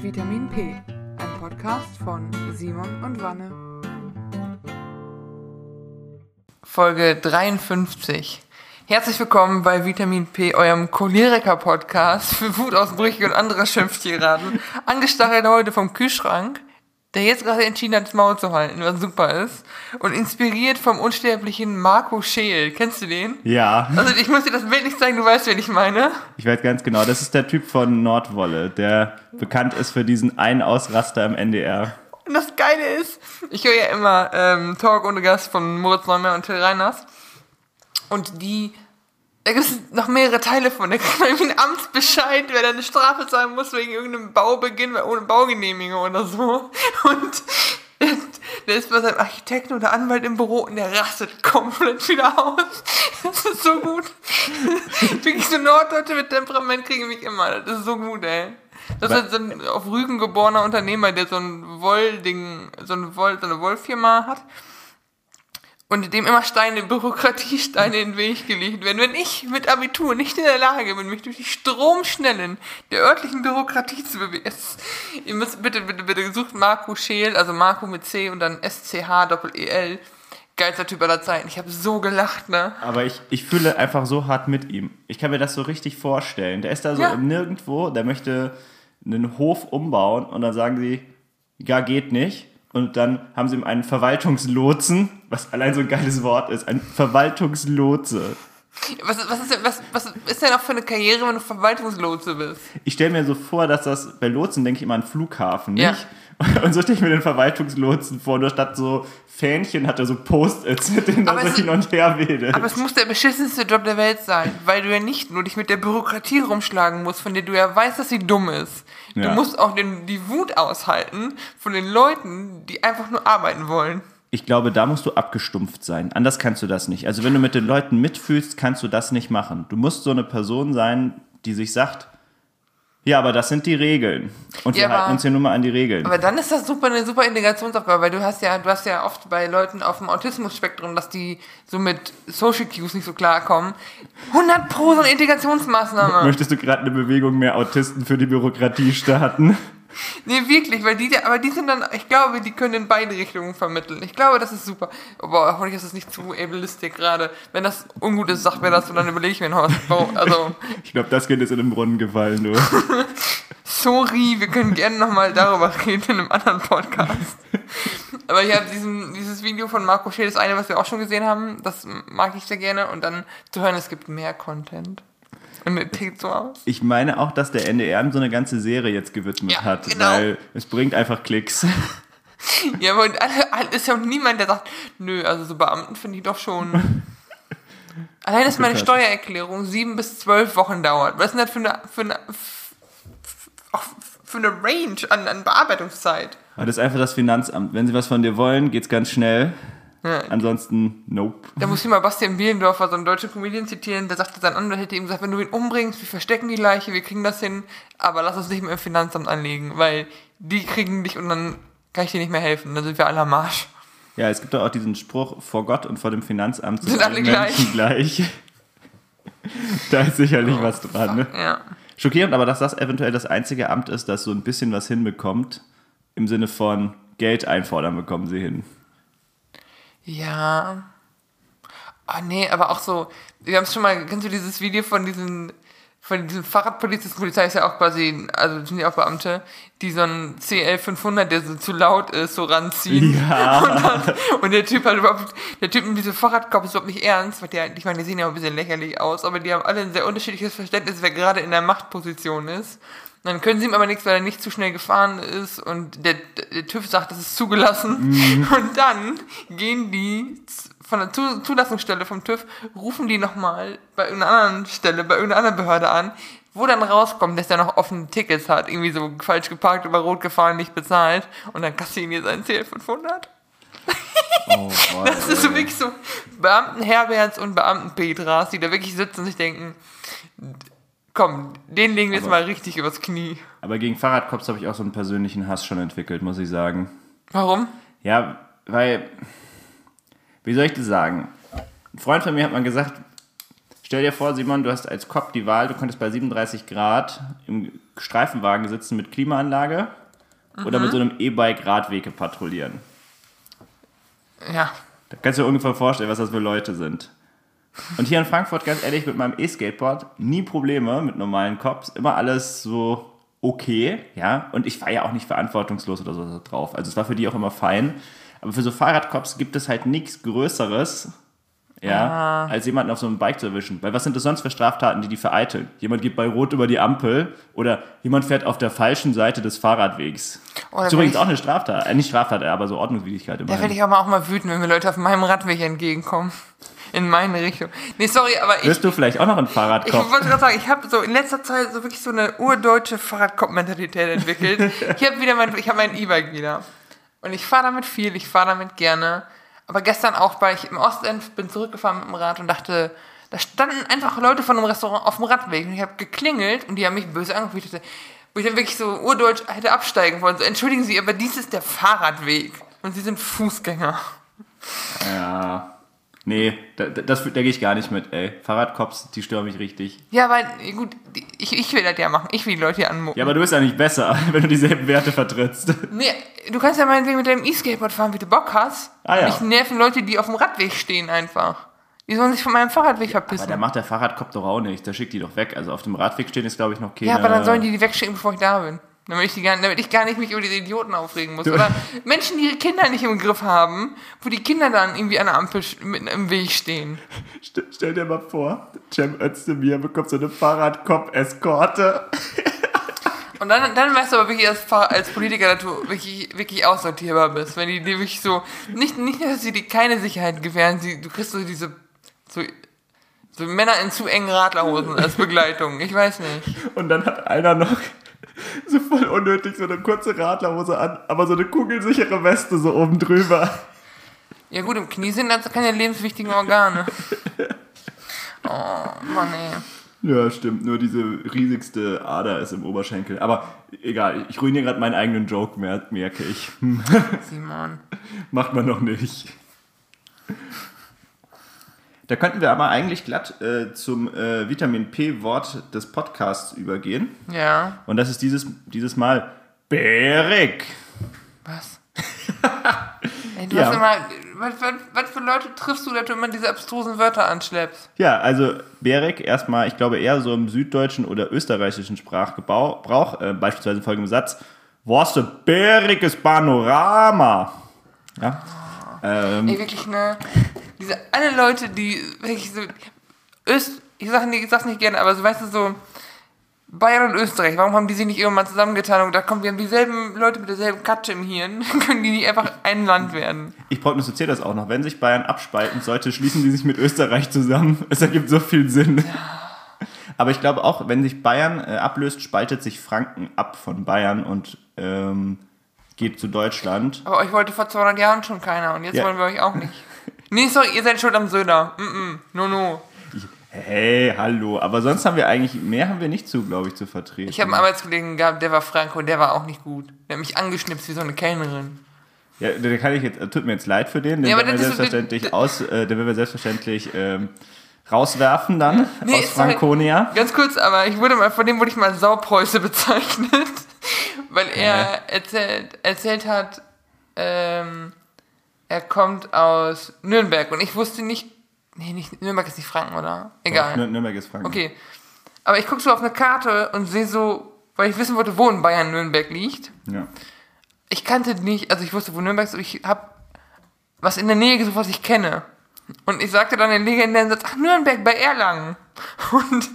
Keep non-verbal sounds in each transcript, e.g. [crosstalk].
Vitamin P, ein Podcast von Simon und Wanne. Folge 53. Herzlich willkommen bei Vitamin P, eurem Choleriker-Podcast für Wutausbrüche und andere Schimpftiraden. Angestachelt heute vom Kühlschrank, der jetzt gerade entschieden hat, das Maul zu halten, was super ist. Und inspiriert vom unsterblichen Marco Scheel. Kennst du den? Ja. Also ich muss dir das Bild nicht zeigen, du weißt, wen ich meine. Ich weiß ganz genau, das ist der Typ von Nordwolle, der bekannt ist für diesen einen Ausraster im NDR. Und das Geile ist, ich höre ja immer ähm, Talk ohne Gast von Moritz Neumann und Till Reiners. Und die, da gibt es noch mehrere Teile von. Da kriegt man irgendwie einen Amtsbescheid, wer da eine Strafe zahlen muss wegen irgendeinem Baubeginn, ohne Baugenehmigung oder so. Und der, ist bei seinem Architekten oder Anwalt im Büro und der rastet komplett wieder aus. Das ist so gut. Wirklich so Norddeutsche mit Temperament kriegen mich immer. Das ist so gut, ey. Das ist so ein auf Rügen geborener Unternehmer, der so ein Wollding, so eine, Woll, so eine Wollfirma hat und dem immer Steine, Bürokratiesteine in den Weg gelegt werden. Wenn ich mit Abitur nicht in der Lage bin, mich durch die Stromschnellen der örtlichen Bürokratie zu bewegen, ihr müsst bitte, bitte, bitte sucht Marco Scheel, also Marco mit C und dann S-C-H-Doppel-E-L. Geilster Typ aller Zeiten. Ich habe so gelacht, ne? Aber ich, ich fühle einfach so hart mit ihm. Ich kann mir das so richtig vorstellen. Der ist da so Ja. Nirgendwo, der möchte einen Hof umbauen und dann sagen sie, ja, geht nicht. Und dann haben sie ihm einen Verwaltungslotsen, was allein so ein geiles Wort ist, ein Verwaltungslotse. Was, was, ist denn, was, was ist denn auch für eine Karriere, wenn du Verwaltungslotse bist? Ich stelle mir so vor, dass das bei Lotsen denke ich immer an Flughafen, nicht? Ja. [laughs] Und so stelle ich mir den Verwaltungslotsen vor, nur statt so Fähnchen hat er so Post-its, mit denen er so hin und her wedelt. Aber es muss der beschissenste Job der Welt sein, weil du ja nicht nur dich mit der Bürokratie rumschlagen musst, von der du ja weißt, dass sie dumm ist. Du Ja. musst auch den, die Wut aushalten von den Leuten, die einfach nur arbeiten wollen. Ich glaube, da musst du abgestumpft sein. Anders kannst du das nicht. Also wenn du mit den Leuten mitfühlst, kannst du das nicht machen. Du musst so eine Person sein, die sich sagt, ja, aber das sind die Regeln. Und Ja, wir halten uns hier nur mal an die Regeln. Aber dann ist das super eine super Integrationsaufgabe, weil du hast ja, du hast ja oft bei Leuten auf dem Autismus-Spektrum, dass die so mit Social Cues nicht so klarkommen. 100 pro so eine Integrationsmaßnahme. Möchtest du gerade eine Bewegung mehr Autisten für die Bürokratie starten? [laughs] Nee, wirklich, weil die, aber die sind dann, ich glaube, die können in beide Richtungen vermitteln. Ich glaube, das ist super. Aber hoffentlich ist das nicht zu ableistic gerade. Wenn das ungut ist, sag mir das und dann überlege ich mir noch was. Also, [laughs] Ich glaube, das Kind ist in den Brunnen gefallen, du. [laughs] sorry, wir können gerne nochmal darüber reden in einem anderen Podcast. Aber ich habe diesen, dieses Video von Marco Scheel, das eine, was wir auch schon gesehen haben, das mag ich sehr gerne. Und dann zu hören, es gibt mehr Content. Der tickt so aus. Ich meine auch, dass der NDR ihm so eine ganze Serie jetzt gewidmet Ja, hat, genau. weil es bringt einfach Klicks. [laughs] Ja, aber alle, ist ja auch niemand, der sagt, nö, also so Beamten finde ich doch schon. [laughs] Allein, dass meine. Steuererklärung sieben bis zwölf Wochen dauert. Was ist denn das für eine, für eine, für eine Range an, an Bearbeitungszeit? Aber das ist einfach das Finanzamt. Wenn sie was von dir wollen, geht's ganz schnell. Ja. Ansonsten, nope. Da muss ich mal Bastian Bielendorfer, so einen deutschen Comedian zitieren, der sagte, sein Anwalt hätte ihm gesagt, wenn du ihn umbringst, wir verstecken die Leiche, wir kriegen das hin, aber lass uns nicht mehr im Finanzamt anlegen, weil die kriegen dich und dann kann ich dir nicht mehr helfen, dann sind wir alle am Arsch. Ja, es gibt doch auch diesen Spruch, vor Gott und vor dem Finanzamt Sind alle Menschen gleich. [laughs] da ist sicherlich was dran. Ne? Ja. Schockierend, aber dass das eventuell das einzige Amt ist, das so ein bisschen was hinbekommt, im Sinne von Geld einfordern bekommen sie hin. Ja. Ah, nee, aber auch so, wir haben es schon mal, kennst du dieses Video von diesen, von diesem Fahrradpolizisten, Polizei ist ja auch quasi, also sind ja auch Beamte, die so einen CL 500, der so zu laut ist, so ranziehen. Ja. [laughs] Und, dann, und der Typ hat überhaupt, der Typ mit diesem Fahrradkopf ist überhaupt nicht ernst, weil die, ich meine, die sehen ja auch ein bisschen lächerlich aus, aber die haben alle ein sehr unterschiedliches Verständnis, wer gerade in der Machtposition ist. Dann können sie ihm aber nichts, weil er nicht zu schnell gefahren ist und der, der TÜV sagt, das ist zugelassen. Und dann gehen die von der Zu- Zulassungsstelle vom TÜV, rufen die nochmal bei irgendeiner anderen Stelle, bei irgendeiner anderen Behörde an, wo dann rauskommt, dass der noch offene Tickets hat, irgendwie so falsch geparkt, über Rot gefahren, nicht bezahlt und dann kassieren die seinen CL 500. Oh, boy, [laughs] Das ist so wirklich so Beamten Herberts und Beamten Petras, die da wirklich sitzen und sich denken, komm, den legen wir jetzt mal richtig übers Knie. Aber gegen Fahrradcops habe ich auch so einen persönlichen Hass schon entwickelt, muss ich sagen. Warum? Ja, weil, wie soll ich das sagen? Ein Freund von mir hat mal gesagt, Stell dir vor, Simon, du hast als Cop die Wahl, du könntest bei 37 Grad im Streifenwagen sitzen mit Klimaanlage oder mit so einem E-Bike Radwege patrouillieren. Ja. Da kannst du dir ungefähr vorstellen, was das für Leute sind. Und hier in Frankfurt, ganz ehrlich, mit meinem E-Skateboard nie Probleme mit normalen Cops. Immer alles so okay, ja. Und ich war ja auch nicht verantwortungslos oder so drauf. Also es war für die auch immer fein. Aber für so Fahrradcops gibt es halt nichts Größeres, ja, als jemanden auf so einem Bike zu erwischen. Weil was sind das sonst für Straftaten, die die vereiteln? Jemand geht bei Rot über die Ampel oder jemand fährt auf der falschen Seite des Fahrradwegs. Oh, da das ist übrigens auch eine Straftat. Äh, nicht Straftat, aber so Ordnungswidrigkeit Da immerhin. werde ich aber auch mal wütend, wenn mir Leute auf meinem Radweg entgegenkommen. In meine Richtung. Nee, sorry, aber ich, Wirst du vielleicht auch noch ich Fahrradkopf? wollte gerade sagen, ich habe so in letzter Zeit so wirklich so eine urdeutsche Fahrradkopf-Mentalität entwickelt. ich habe wieder mein, ich habe mein E-Bike wieder. Und ich fahre damit viel, ich fahre damit gerne. Aber gestern auch, weil ich im Ostend bin zurückgefahren mit dem Rad und dachte, da standen einfach Leute von einem Restaurant auf dem Radweg und ich habe geklingelt und die haben mich böse angeguckt. Ich Wo ich dann wirklich so urdeutsch hätte absteigen wollen. So, entschuldigen Sie, aber dies ist der Fahrradweg und Sie sind Fußgänger. Ja. Nee, da, da- das, da gehe ich gar nicht mit, ey. Fahrradcops, die stören mich richtig. Ja, weil, gut, ich, ich will das ja machen. Ich will die Leute hier anmucken. Ja, aber du bist ja nicht besser, [laughs] wenn du dieselben Werte vertrittst. Nee, du kannst ja meinetwegen mit deinem E-Skateboard fahren, wie du Bock hast. Ah, ja. Mich nerven Leute, die auf dem Radweg stehen einfach. Die sollen sich von meinem Fahrradweg Aber verpissen. der macht der Fahrradkopf doch auch nicht. Der schickt die doch weg. Also auf dem Radweg stehen ist, glaube ich, noch keine... ja, aber dann sollen die die wegschicken, bevor ich da bin. Damit ich, die gar, damit ich gar nicht mich über diese Idioten aufregen muss. Oder Menschen, die ihre Kinder nicht im Griff haben, wo die Kinder dann irgendwie an der Ampel im Weg stehen. St stell dir mal vor, Cem Özdemir bekommt so eine Fahrradkopf-Eskorte. [laughs] Und dann, dann weißt du aber wirklich als, als Politiker, dass du wirklich, wirklich aussortierbar bist. Wenn die wirklich so, nicht, nicht, dass sie dir keine Sicherheit gewähren, sie, du kriegst so diese, so, so Männer in zu engen Radlerhosen als Begleitung. Ich weiß nicht. Und dann hat einer noch so voll unnötig so eine kurze Radlerhose an, aber so eine kugelsichere Weste so oben drüber. Ja gut, im Knie sind das keine lebenswichtigen Organe. [laughs] Oh, Mann ey. Ja, stimmt. Nur diese riesigste Ader ist im Oberschenkel. Aber egal, ich ruiniere gerade meinen eigenen Joke, mer- merke ich. [laughs] Simon. Macht man noch nicht. Da könnten wir aber eigentlich glatt äh, zum äh, Vitamin P-Wort des Podcasts übergehen. Ja. Und das ist dieses, dieses Mal Berik. Was? [laughs] Ey, du Ja. hast immer. Was, was, was für Leute triffst du, dass du immer diese abstrusen Wörter anschleppst? Ja, also Berek erstmal, ich glaube eher so im süddeutschen oder österreichischen Sprachgebrauch, äh, beispielsweise in folgendem Satz, was ein bäriges Panorama. Ja. Ähm, Ey, wirklich, ne? Diese, alle Leute, die wirklich so. Öst, ich, sag ich sag's nicht gerne, aber so, weißt du, so. Bayern und Österreich, warum haben die sich nicht irgendwann zusammengetan und da kommen wir haben dieselben Leute mit derselben Katsche im Hirn, [laughs] können die nicht einfach ein Land werden? ich prognostiziere das auch noch. Wenn sich Bayern abspalten sollte, schließen die sich mit Österreich zusammen. [laughs] Es ergibt so viel Sinn. Aber ich glaube auch, wenn sich Bayern äh, ablöst, spaltet sich Franken ab von Bayern und ähm, geht zu Deutschland. Aber euch wollte vor 200 Jahren schon keiner und jetzt Ja. wollen wir euch auch nicht. Nee, sorry, ihr seid schuld am Söder. Mm -mm, no, no. Hey, hallo. Aber sonst haben wir eigentlich, mehr haben wir nicht zu, glaube ich, zu vertreten. Ich habe einen Arbeitskollegen gehabt, der war Franco, der war auch nicht gut. Der hat mich angeschnipst wie so eine Kellnerin. Ja, da kann ich jetzt, tut mir jetzt leid für den, den Ja, werden wir so- selbstverständlich das- aus, äh, den werden wir selbstverständlich ähm, rauswerfen dann Nee, aus sorry. Franconia. Ganz kurz, aber ich wurde mal, von dem wurde ich mal Saupreuße [laughs] bezeichnet, weil er erzählt, erzählt hat, ähm, er kommt aus Nürnberg und ich wusste nicht, nee, nicht, Nürnberg ist nicht Franken, oder? Egal. Nür- Nürnberg ist Franken. Okay. Aber ich gucke so auf eine Karte und sehe so, weil ich wissen wollte, wo in Bayern Nürnberg liegt. Ja. Ich kannte nicht, also ich wusste, wo Nürnberg ist, aber ich habe was in der Nähe gesucht, was ich kenne. Und ich sagte dann den legendären Satz, ach, Nürnberg bei Erlangen. [laughs] Und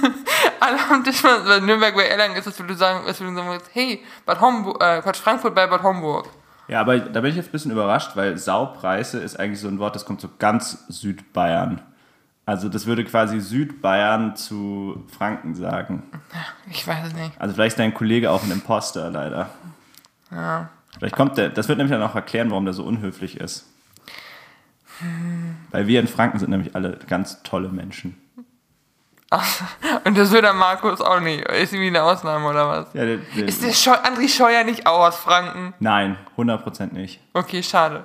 [laughs] alle am Tisch waren, weil Nürnberg bei Erlangen ist, als würde du sagen, als würde du sagen, hey, Bad Homburg, äh, Quatsch, Frankfurt bei Bad Homburg. Ja, aber da bin ich jetzt ein bisschen überrascht, weil Saupreise ist eigentlich so ein Wort, das kommt so ganz Südbayern. Also das würde quasi Südbayern zu Franken sagen. Ich weiß es nicht. Also vielleicht ist dein Kollege auch ein Imposter, leider. Ja. Vielleicht kommt der, das wird nämlich dann auch erklären, warum der so unhöflich ist. Weil wir in Franken sind nämlich alle ganz tolle Menschen. [laughs] Und der Söder Markus auch nicht. Ist irgendwie eine Ausnahme oder was? Ja, der, der, Ist der Scheu André Scheuer nicht auch aus Franken? Nein, 100% nicht. Okay, schade.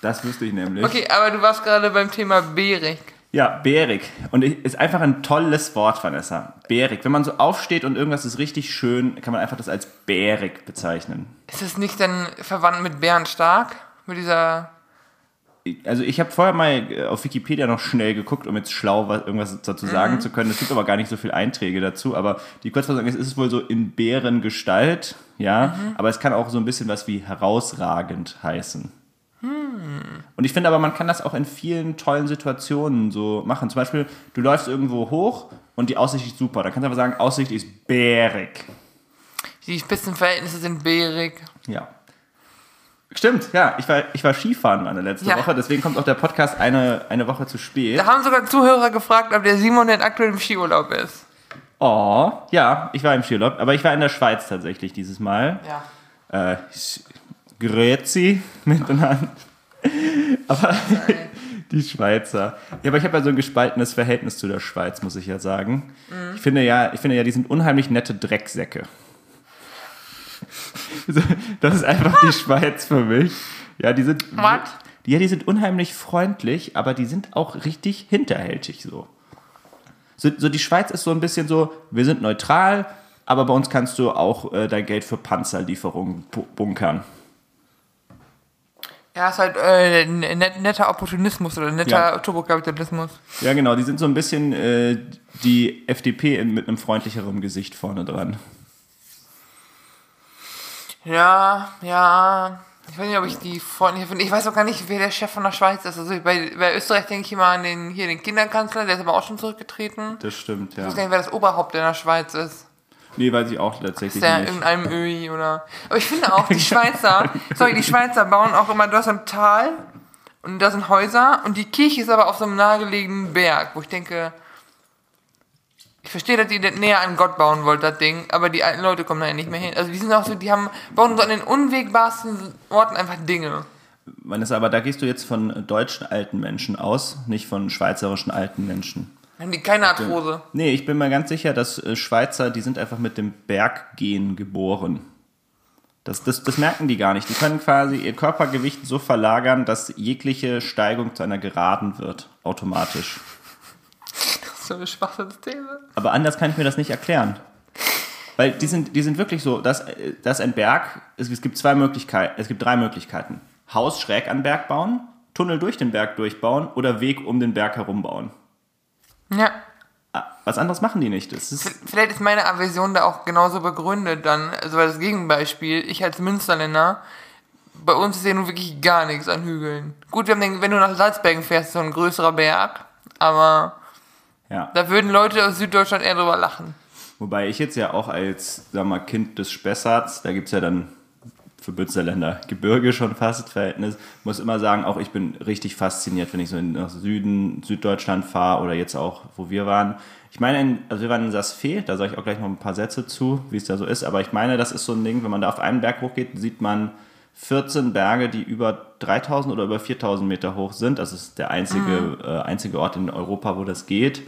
Das wüsste ich nämlich. Okay, aber du warst gerade beim Thema Berik. Ja, bärig. Und ich- ist einfach ein tolles Wort, Vanessa. Bärig. Wenn man so aufsteht und irgendwas ist richtig schön, kann man einfach das als bärig bezeichnen. Ist es nicht dann verwandt mit Bärenstark? Mit dieser. Also ich habe vorher mal äh, auf Wikipedia noch schnell geguckt, um jetzt schlau was, irgendwas dazu sagen zu können. Es gibt aber gar nicht so viele Einträge dazu. Aber die Kurzfassung ist, es ist wohl so in Bärengestalt, ja. Aber es kann auch so ein bisschen was wie herausragend heißen. Und ich finde aber, man kann das auch in vielen tollen Situationen so machen. Zum Beispiel, du läufst irgendwo hoch und die Aussicht ist super. Dann kannst du einfach sagen, Aussicht ist bärig. Die Spitzenverhältnisse sind bärig. Ja. Stimmt, ja. Ich war, ich war Skifahren meine letzte Ja. Woche, deswegen kommt auch der Podcast eine, eine Woche zu spät. Da haben sogar Zuhörer gefragt, ob der Simon denn aktuell im Skiurlaub ist. Oh, ja, ich war im Skiurlaub, aber ich war in der Schweiz tatsächlich dieses Mal. Ja. Äh, Grüezi miteinander. [laughs] Aber die Schweizer. Ja, aber ich habe ja so ein gespaltenes Verhältnis zu der Schweiz, muss ich ja sagen. Ich finde ja, ich finde ja, die sind unheimlich nette Drecksäcke. Das ist einfach die Schweiz für mich. Ja, die sind. What? Ja, die sind unheimlich freundlich, aber die sind auch richtig hinterhältig so. So, so die Schweiz ist so ein bisschen so, wir sind neutral, aber bei uns kannst du auch äh, dein Geld für Panzerlieferungen bu- bunkern. Ja, ist halt äh, netter Opportunismus oder netter Ja. Turbokapitalismus. Ja, genau, die sind so ein bisschen äh, die FDP in, mit einem freundlicheren Gesicht vorne dran. Ja, ja. Ich weiß nicht, ob ich die freundlich finde. Ich weiß auch gar nicht, wer der Chef von der Schweiz ist. Also bei, bei Österreich denke ich immer an den, hier den Kinderkanzler, der ist aber auch schon zurückgetreten. Das stimmt, ja. Ich weiß gar nicht, wer das Oberhaupt in der Schweiz ist. Nee, weiß ich auch tatsächlich Ist der nicht. irgendeinem Öi oder. Aber ich finde auch, die [laughs] Schweizer, sorry, die Schweizer bauen auch immer, du hast ein Tal und da sind Häuser und die Kirche ist aber auf so einem nahegelegenen Berg, wo ich denke, ich verstehe, dass ihr das näher an Gott bauen wollt, das Ding, aber die alten Leute kommen da ja nicht mehr hin. Also die sind auch so, die haben, bauen so an den unwegbarsten Orten einfach Dinge. Vanessa, aber da gehst du jetzt von deutschen alten Menschen aus, nicht von schweizerischen alten Menschen. Haben die keine Arthrose. Nee, ich bin mir ganz sicher, dass äh, Schweizer, die sind einfach mit dem Berggehen geboren. Das, das, das merken die gar nicht. Die können quasi ihr Körpergewicht so verlagern, dass jegliche Steigung zu einer Geraden wird, automatisch. So eine Schwachsinnsthese. Aber anders kann ich mir das nicht erklären. Weil die sind, die sind wirklich so, dass, dass ein Berg, es, es gibt zwei Möglichkeiten, es gibt drei Möglichkeiten. Haus schräg an Berg bauen, Tunnel durch den Berg durchbauen oder Weg um den Berg herum bauen. Ja. Ah, Was anderes machen die nicht. Das ist, Vielleicht ist meine Aversion da auch genauso begründet dann, also weil das Gegenbeispiel, ich als Münsterländer, bei uns ist ja nun wirklich gar nichts an Hügeln. Gut, wir haben den, wenn du nach Salzbergen fährst, so ein größerer Berg, aber ja. da würden Leute aus Süddeutschland eher drüber lachen. Wobei ich jetzt ja auch als, sag mal, Kind des Spessarts, da gibt es ja dann für Bützerländer Gebirge schon fast Verhältnis, muss immer sagen, auch ich bin richtig fasziniert, wenn ich so nach Süden, Süddeutschland fahre oder jetzt auch, wo wir waren. Ich meine, in, also wir waren in Saas-Fee, da sage ich auch gleich noch ein paar Sätze zu, wie es da so ist, aber ich meine, das ist so ein Ding, wenn man da auf einen Berg hochgeht, sieht man 14 Berge, die über 3000 oder über 4000 Meter hoch sind. Das ist der einzige, äh, einzige Ort in Europa, wo das geht.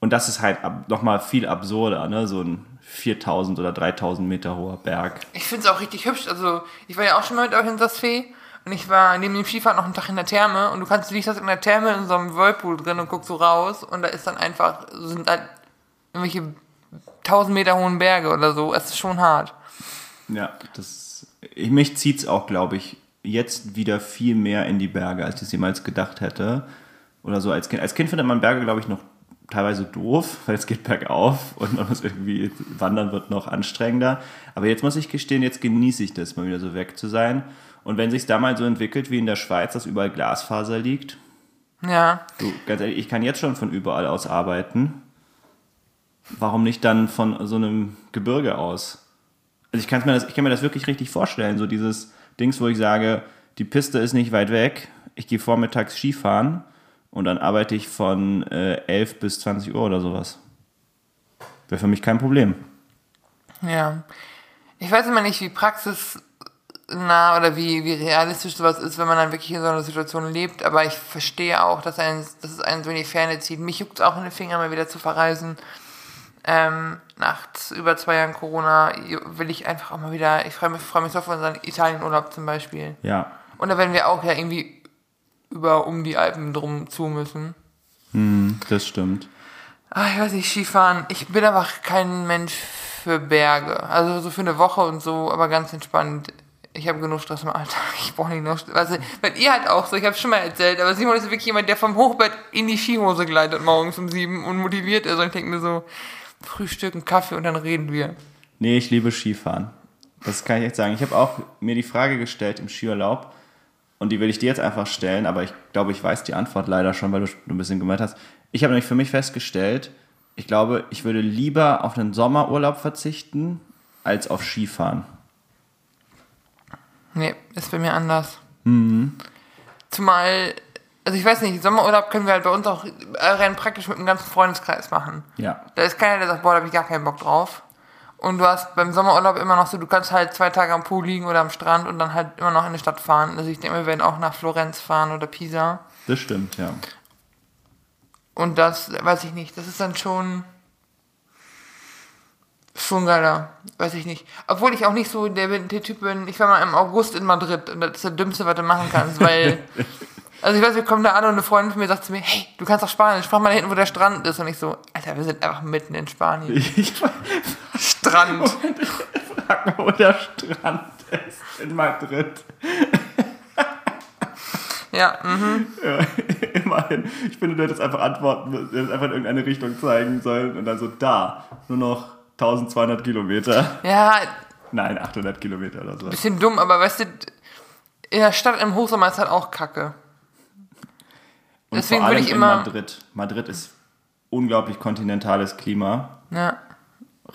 Und das ist halt ab, nochmal viel absurder, ne? so ein 4000 oder 3000 Meter hoher Berg. Ich finde es auch richtig hübsch, also ich war ja auch schon mal mit euch in Saas-Fee und ich war neben dem Skifahren noch einen Tag in der Therme und du kannst, du liegst das in der Therme in so einem Whirlpool drin und guckst so raus und da ist dann einfach, sind halt irgendwelche 1000 Meter hohen Berge oder so, es ist schon hart. Ja, das, ich, mich zieht es auch, glaube ich, jetzt wieder viel mehr in die Berge, als ich es jemals gedacht hätte. Oder so als Kind. Als Kind findet man Berge, glaube ich, noch teilweise doof, weil es geht bergauf und man muss irgendwie, wandern wird noch anstrengender. Aber jetzt muss ich gestehen, jetzt genieße ich das, mal wieder so weg zu sein. Und wenn sich da mal so entwickelt wie in der Schweiz, dass überall Glasfaser liegt, Ja, Du, ganz ehrlich, ich kann jetzt schon von überall aus arbeiten. Warum nicht dann von so einem Gebirge aus? Also ich, kann's mir das, ich kann mir das wirklich richtig vorstellen, so dieses Dings, wo ich sage, die Piste ist nicht weit weg, ich gehe vormittags Skifahren und dann arbeite ich von äh, 11 bis 20 Uhr oder sowas. Wäre für mich kein Problem. ja. Ich weiß immer nicht, wie praxisnah oder wie, wie realistisch sowas ist, wenn man dann wirklich in so einer Situation lebt, aber ich verstehe auch, dass, ein, dass es einen so in die Ferne zieht. Mich juckt auch in den Finger, mal wieder zu verreisen. Ähm, nach über zwei Jahren Corona will ich einfach auch mal wieder, ich freue mich, freu mich so auf unseren Italienurlaub zum Beispiel. Ja. Und da werden wir auch ja irgendwie über um die Alpen drum zu müssen. Das stimmt. Ah, ich weiß nicht, Skifahren. Ich bin einfach kein Mensch für Berge. Also so für eine Woche und so, aber ganz entspannt. Ich habe genug Stress im Alltag. [laughs] Ich brauche nicht noch Stress. Also, weil ihr halt auch so, ich habe schon mal erzählt, aber Simon ist wirklich jemand, der vom Hochbett in die Skihose gleitet morgens um sieben und motiviert ist. Und ich denke mir so, Frühstück, einen Kaffee und dann reden wir. Nee, ich liebe Skifahren. Das kann ich echt sagen. Ich habe auch mir die Frage gestellt im Skiurlaub und die will ich dir jetzt einfach stellen, aber ich glaube, ich weiß die Antwort leider schon, weil du ein bisschen gemeint hast. Ich habe nämlich für mich festgestellt, ich glaube, ich würde lieber auf einen Sommerurlaub verzichten als auf Skifahren. Nee, ist bei mir anders. Zumal, also ich weiß nicht, Sommerurlaub können wir halt bei uns auch rein praktisch mit dem ganzen Freundeskreis machen. Ja. Da ist keiner, der sagt, boah, da habe ich gar keinen Bock drauf. Und du hast beim Sommerurlaub immer noch so, du kannst halt zwei Tage am Pool liegen oder am Strand und dann halt immer noch in die Stadt fahren. Also ich denke, wir werden auch nach Florenz fahren oder Pisa. Das stimmt, ja. Und das, weiß ich nicht, das ist dann schon, schon geiler, weiß ich nicht. Obwohl ich auch nicht so der, der Typ bin, ich war mal im August in Madrid und das ist der dümmste, was du machen kannst, [laughs] weil, also ich weiß, wir kommen da an und eine Freundin von mir sagt zu mir, hey, du kannst doch Spanisch, frag mal da hinten, wo der Strand ist. Und ich so, Alter, wir sind einfach mitten in Spanien. [laughs] Ich Strand. frag mal, wo der Strand ist in Madrid. Ja, mhm. Ja, immerhin. Ich finde, du hättest einfach antworten müssen, du hättest einfach in irgendeine Richtung zeigen sollen und dann so, da, nur noch 1200 Kilometer. ja, Nein, 800 Kilometer oder so. bisschen dumm, aber weißt du, in der Stadt im Hochsommer ist halt auch kacke. Und deswegen vor allem würde ich immer- Madrid. Madrid ist unglaublich kontinentales Klima. Ja.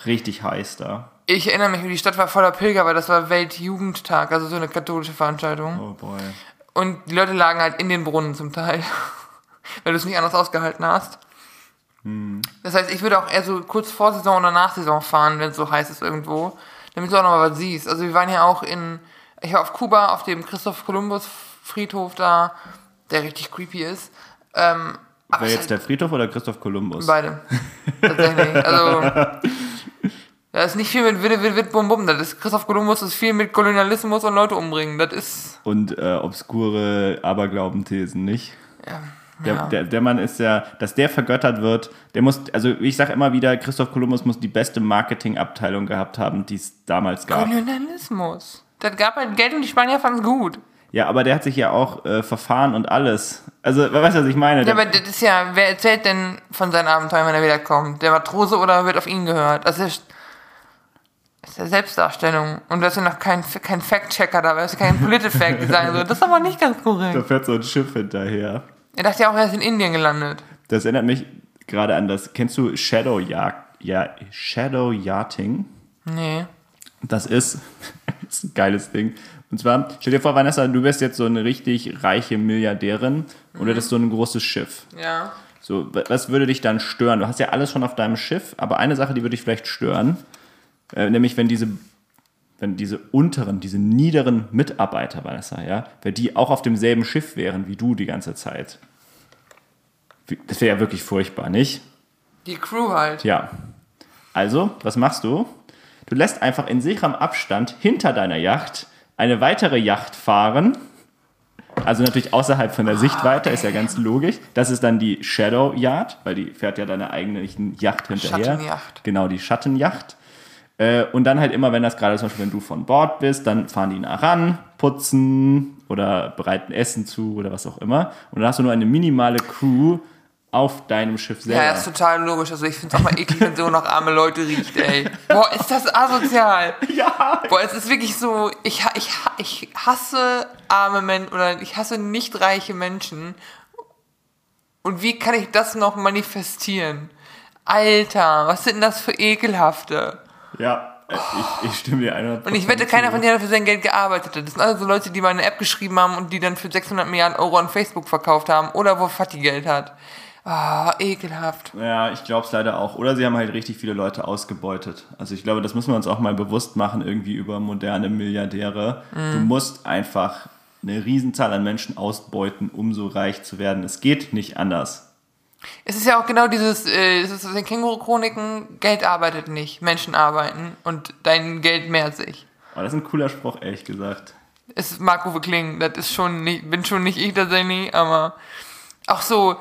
Richtig heiß da. Ich erinnere mich, die Stadt war voller Pilger, weil das war Weltjugendtag, also so eine katholische Veranstaltung. Oh boy. Und die Leute lagen halt in den Brunnen zum Teil, [laughs] weil du es nicht anders ausgehalten hast. Das heißt, ich würde auch eher so kurz vor Saison oder nach Saison fahren, wenn es so heiß ist irgendwo, damit du auch noch mal was siehst. Also wir waren ja auch in, ich war auf Kuba, auf dem Christoph Kolumbus Friedhof da, der richtig creepy ist. Ähm, Wer jetzt ist der Friedhof oder Christoph Kolumbus? Beide. [laughs] Tatsächlich. Also, [laughs] da ist nicht viel mit Witte, Witte, Witte, Bum, Bum. Das ist Christoph Kolumbus ist viel mit Kolonialismus und Leute umbringen. Das ist, Und äh, obskure Aberglaubenthesen, nicht? ja. Der, ja. der, der Mann ist ja, dass der vergöttert wird, der muss, also ich sage immer wieder, Christoph Kolumbus muss die beste Marketingabteilung gehabt haben, die es damals gab. Kolonialismus. Das gab halt Geld und die Spanier fanden es gut. Ja, aber der hat sich ja auch äh, verfahren und alles. Also, weißt du, was ich meine? Ja, aber das ist ja, wer erzählt denn von seinen Abenteuern, wenn er wiederkommt? Der Matrose oder wird auf ihn gehört? Das ist, das ist ja Selbstdarstellung. Und du hast ja noch keinen kein Fact-Checker dabei, du hast ja keinen Politifact, die sagen so, das ist aber nicht ganz da korrekt. fährt so ein Schiff hinterher. Er dachte ja auch, er ist in Indien gelandet. Das erinnert mich gerade an das, kennst du Shadow Yacht, ja, Shadow Yachting? Nee. Das ist, [laughs] das ist ein geiles Ding. Und zwar, stell dir vor, Vanessa, du wärst jetzt so eine richtig reiche Milliardärin und hättest so ein großes Schiff. Ja. So, wa- was würde dich dann stören? Du hast ja alles schon auf deinem Schiff, aber eine Sache, die würde dich vielleicht stören, äh, nämlich wenn diese, wenn diese unteren, diese niederen Mitarbeiter, Vanessa, ja, wenn die auch auf demselben Schiff wären wie du die ganze Zeit. Das wäre ja wirklich furchtbar, nicht? Die Crew halt. Ja. Also, was machst du? Du lässt einfach in sicherem Abstand hinter deiner Yacht eine weitere Yacht fahren. Also natürlich außerhalb von der Sichtweite, ist ja ganz logisch. Das ist dann die Shadow Yacht, weil die fährt ja deiner eigentlichen Yacht hinterher. Schattenjacht. Genau, die Schattenjacht. Äh, und dann halt immer, wenn das gerade zum Beispiel, wenn du von Bord bist, dann fahren die nah ran, putzen oder bereiten Essen zu oder was auch immer. Und dann hast du nur eine minimale Crew auf deinem Schiff selber. Ja, ist total logisch. Also ich finde es auch mal eklig, wenn so nach arme Leute riecht, ey. Boah, ist das asozial. [laughs] ja. Boah, es ist wirklich so, ich, ich, ich hasse arme Menschen oder ich hasse nicht reiche Menschen. Und wie kann ich das noch manifestieren? Alter, was sind denn das für ekelhafte? Ja, äh, ich, ich stimme dir 100% Und ich wette, keiner von denen hat für sein Geld gearbeitet. hat. Das sind also so Leute, die mal eine App geschrieben haben und die dann für 600 Milliarden Euro an Facebook verkauft haben oder wo Fatih Geld hat. Ah, ekelhaft. Ja, ich glaube es leider auch. Oder sie haben halt richtig viele Leute ausgebeutet. Also ich glaube, das müssen wir uns auch mal bewusst machen, irgendwie über moderne Milliardäre. Du musst einfach eine Riesenzahl an Menschen ausbeuten, um so reich zu werden. Es geht nicht anders. Es ist ja auch genau dieses, äh, es ist aus den Känguru-Chroniken, Geld arbeitet nicht, Menschen arbeiten und dein Geld mehrt sich. Aber das ist ein cooler Spruch, ehrlich gesagt. Es ist Marco Kling, das ist schon nicht, bin schon nicht ich tatsächlich, aber auch so,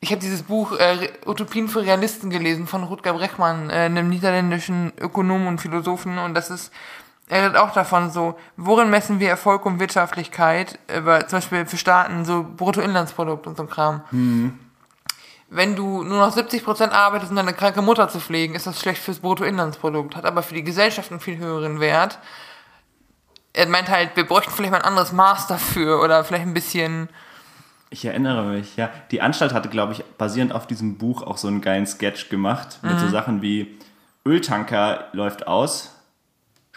ich habe dieses Buch äh, Utopien für Realisten gelesen von Rutger Brechmann, äh, einem niederländischen Ökonomen und Philosophen. Und das ist, er redet auch davon so, worin messen wir Erfolg und Wirtschaftlichkeit, über, zum Beispiel für Staaten, so Bruttoinlandsprodukt und so Kram. Wenn du nur noch 70% arbeitest, um deine kranke Mutter zu pflegen, ist das schlecht fürs Bruttoinlandsprodukt, hat aber für die Gesellschaft einen viel höheren Wert. Er meint halt, wir bräuchten vielleicht mal ein anderes Maß dafür oder vielleicht ein bisschen Ich erinnere mich, ja. Die Anstalt hatte, glaube ich, basierend auf diesem Buch auch so einen geilen Sketch gemacht mit so Sachen wie Öltanker läuft aus,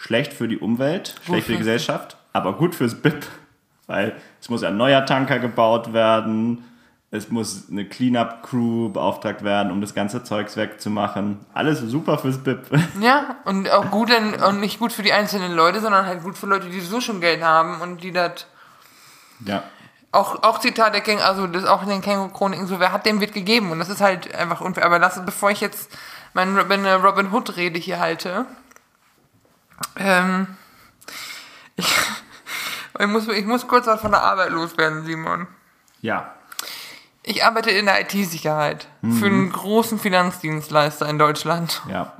schlecht für die Umwelt, schlecht für die Wofür? Gesellschaft, aber gut fürs BIP, [laughs] weil es muss ein neuer Tanker gebaut werden, es muss eine Cleanup-Crew beauftragt werden, um das ganze Zeugs wegzumachen. Alles super fürs BIP. [laughs] Ja, und auch gut in, und nicht gut für die einzelnen Leute, sondern halt gut für Leute, die so schon Geld haben und die das ja. auch, auch Zitat der King, also das auch in den Känguru-Chroniken so, wer hat dem wird gegeben und das ist halt einfach unfair. Aber lass, bevor ich jetzt meine, meine Robin Hood Rede hier halte, ähm, ich, ich muss, ich muss kurz was von der Arbeit loswerden, Simon. Ja. Ich arbeite in der IT-Sicherheit für einen großen Finanzdienstleister in Deutschland. Ja.